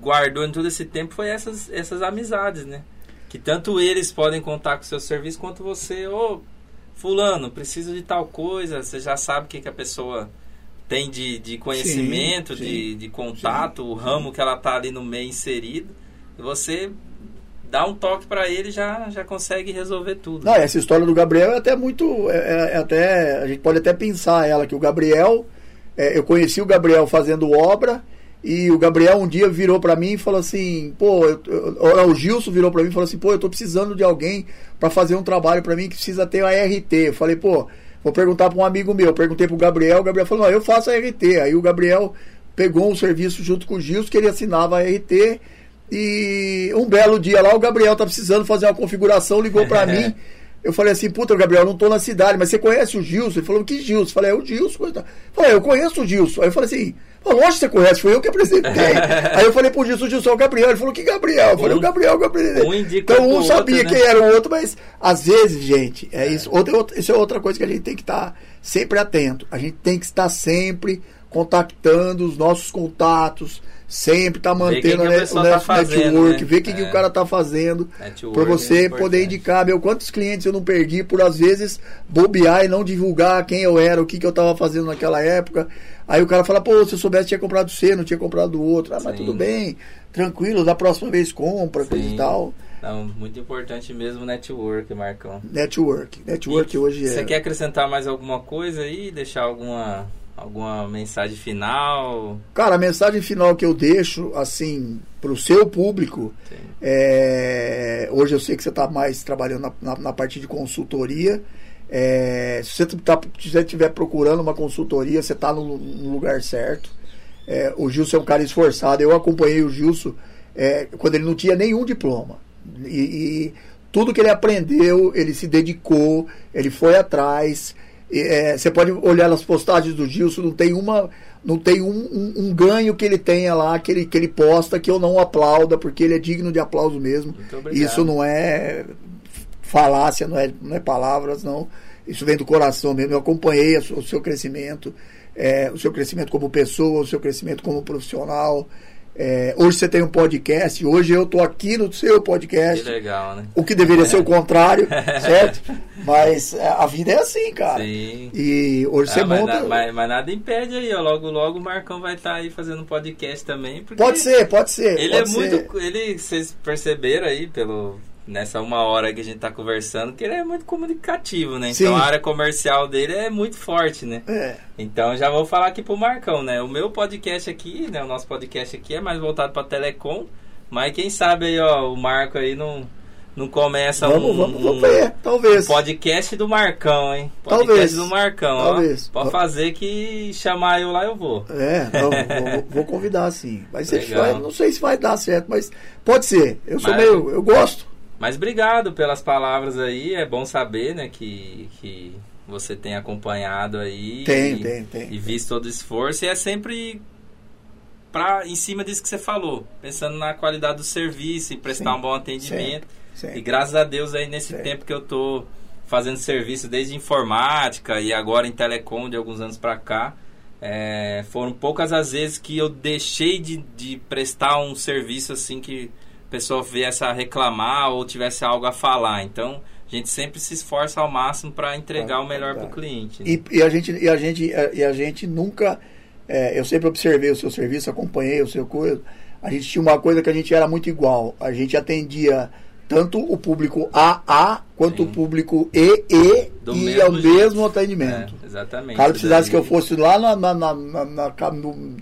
guardou em todo esse tempo foi essas, essas amizades, né? Que tanto eles podem contar com o seu serviço, quanto você, ô, fulano, preciso de tal coisa, você já sabe o que, que a pessoa tem de, de conhecimento, Sim, de, sim, de contato, o ramo que ela tá ali no meio inserido, você dá um toque para ele já já consegue resolver tudo. Não, essa história do Gabriel é até muito. É, é até, a gente pode até pensar ela, que o Gabriel. é, eu conheci o Gabriel fazendo obra. E o Gabriel um dia virou pra mim e falou assim: pô, eu, eu- o Gilson virou pra mim e falou assim: pô, eu tô precisando de alguém pra fazer um trabalho pra mim que precisa ter a RT. Eu falei: pô, vou perguntar pra um amigo meu. Eu perguntei pro Gabriel. O Gabriel falou: não, eu faço a RT. Aí o Gabriel pegou um serviço junto com o Gilson que ele assinava a RT. E um belo dia lá, o Gabriel tá precisando fazer uma configuração, ligou pra mim. Eu falei assim, puta, Gabriel, não tô na cidade, mas você conhece o Gilson? Ele falou, que Gilson? Eu falei, é o Gilson. Eu falei, eu conheço o Gilson. Aí eu falei assim, "Pô, lógico que você conhece, foi eu que apresentei. Aí eu falei pro Gilson, o Gilson é o Gabriel. Ele falou, que Gabriel? Eu falei, o Gabriel, o Gabriel. um então um sabia outro, né? quem era o outro, mas às vezes, gente, é, isso. Outra, outra- isso é outra coisa que a gente tem que estar sempre atento. A gente tem que estar sempre contactando os nossos contatos, sempre quem mantendo que o net- o tá fazendo, network, né? ver o que, que É. o cara tá fazendo, para é você importante. poder indicar, meu, quantos clientes eu não perdi por às vezes bobear e não divulgar quem eu era, o que, que eu tava fazendo naquela época. Aí o cara fala, pô, se eu soubesse tinha comprado você, não tinha comprado do outro. Ah, mas Sim. tudo bem, tranquilo, da próxima vez compra, coisa Sim. e tal. Não, muito importante mesmo o network, Marcão. Network. Network E hoje é. Você quer acrescentar mais alguma coisa aí? Deixar alguma, alguma mensagem final? Cara, a mensagem final que eu deixo, assim, pro seu público, é, hoje eu sei que você está mais trabalhando na, na, na parte de consultoria. É, se você tá, estiver procurando uma consultoria, você está no, no lugar certo. É, o Gilson é um cara esforçado. Eu acompanhei o Gilson é, quando ele não tinha nenhum diploma. E, e tudo que ele aprendeu, ele se dedicou, ele foi atrás. É, você pode olhar nas postagens do Gilson, não tem uma. Não tem um, um- um ganho que ele tenha lá, que ele, que ele posta, que eu não aplauda, porque ele é digno de aplauso mesmo. Isso não é falácia, não é, não é palavras, não. Isso vem do coração mesmo. Eu acompanhei o seu crescimento, é, o seu crescimento como pessoa, o seu crescimento como profissional. É, hoje você tem um podcast, hoje eu estou aqui no seu Que podcast. legal, né? O que deveria ser o contrário, certo? Mas é, a vida é assim, cara. Sim. E hoje você Ah, mas, monta. na- mas- mas nada impede aí, ó. Logo, logo o Marcão vai estar aí fazendo um podcast também. Pode ser, pode ser. Ele pode é ser. muito. Ele, vocês perceberam aí pelo. Nessa uma hora que a gente tá conversando, que ele é muito comunicativo, né? Sim. Então a área comercial dele é muito forte, né? É, Então já vou falar aqui pro Marcão, né? O meu podcast aqui, né? O nosso podcast aqui é mais voltado pra Telecom. Mas quem sabe aí, ó, o Marco aí não, não começa vamos, um, vamos, vamos um- ver, talvez. podcast do Marcão, hein? Podcast Talvez. do Marcão, Talvez. ó. Pode fazer que chamar eu lá eu vou. É, não, vou, vou convidar sim. Mas vai, não sei se vai dar certo, mas pode ser. Eu sou Mas- meio. Eu gosto. Mas obrigado pelas palavras aí. É bom saber, né, que, que você tem acompanhado aí. Tem, e, tem, tem. E visto todo o esforço. E é sempre pra, em cima disso que você falou. Pensando na qualidade do serviço e prestar Sim, um bom atendimento. E Sim. graças a Deus aí nesse tempo que eu tô fazendo serviço desde informática e agora em telecom de alguns anos pra cá. é, foram poucas as vezes que eu deixei de, de prestar um serviço assim que pessoa viesse a reclamar ou tivesse algo a falar. Então, a gente sempre se esforça ao máximo para entregar Pra- o melhor pra- para o cliente. né? E, e a gente, e a gente, e a gente nunca. é, eu sempre observei o seu serviço, acompanhei o seu coisa. A gente tinha uma coisa que a gente era muito igual. A gente atendia tanto o público AA quanto Sim. o público EE Do e mesmo ao jeito. mesmo atendimento. É, exatamente. O cara precisasse Isso que eu daí- fosse lá na, na, na, na, no-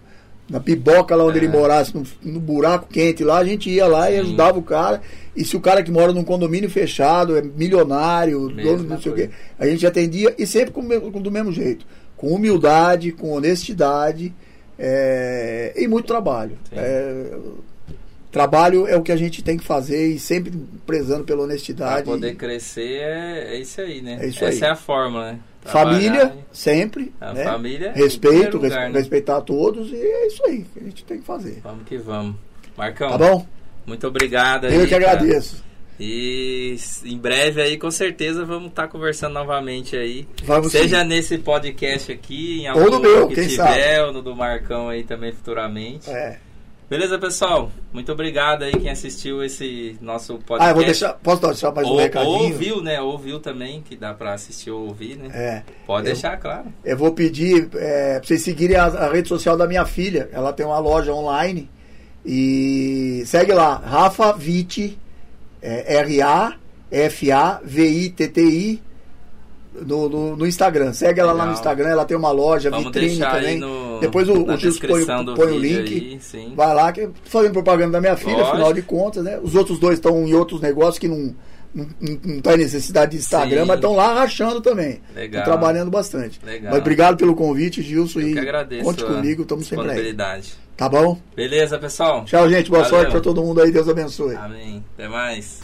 na piboca lá onde É. ele morasse, no, no buraco quente lá, a gente ia lá e ajudava o cara. E se o cara que mora num condomínio fechado, é milionário, dono Mesma não sei o coisa. quê, a gente atendia e sempre com, o com- do mesmo jeito. Com humildade, com honestidade. é, e muito trabalho. É, trabalho é o que a gente tem que fazer e sempre prezando pela honestidade. Para poder crescer é, é, isso aí, né? É isso Essa aí. é a fórmula, né? Família, sempre. A né? família. Respeito, lugar, res, né? respeitar todos e é isso aí que a gente tem que fazer. Vamos que vamos. Marcão, Tá bom? muito obrigado aí. Eu que cara. agradeço. E em breve aí, com certeza, vamos estar conversando novamente aí. Vamos Seja sim. nesse podcast aqui, em Ou algum no meu, que quem tiver, ou no do Marcão aí também futuramente. É. Beleza, pessoal? Muito obrigado aí quem assistiu esse nosso podcast. Ah, eu vou deixar. Posso deixar mais um ou, recadinho? ouviu, né? Ouviu também, que dá pra assistir ou ouvir, né? É. Pode eu- deixar, claro. Eu vou pedir é, pra vocês seguirem a, a rede social da minha filha. Ela tem uma loja online. E segue lá, Rafa Vitti, é, R-A-F-A-V-I-T-T-I, no, no, no Instagram. Segue ela lá Legal. no Instagram, ela tem uma loja, Vamos vitrine também. no, Depois o, o Gilson põe, põe o link. aí. Vai lá, que fazendo propaganda da minha filha, Lógico. afinal de contas, né? Os outros dois estão em outros negócios que não, não, não, tem necessidade de Instagram, Sim. mas estão lá rachando também. Legal. Trabalhando bastante. Legal. Mas obrigado pelo convite, Gilson. Eu e que agradeço conte comigo, estamos sempre aí. Tá bom? Beleza, pessoal? Tchau, gente. Boa Valeu. sorte pra todo mundo aí. Deus abençoe. Amém. Até mais.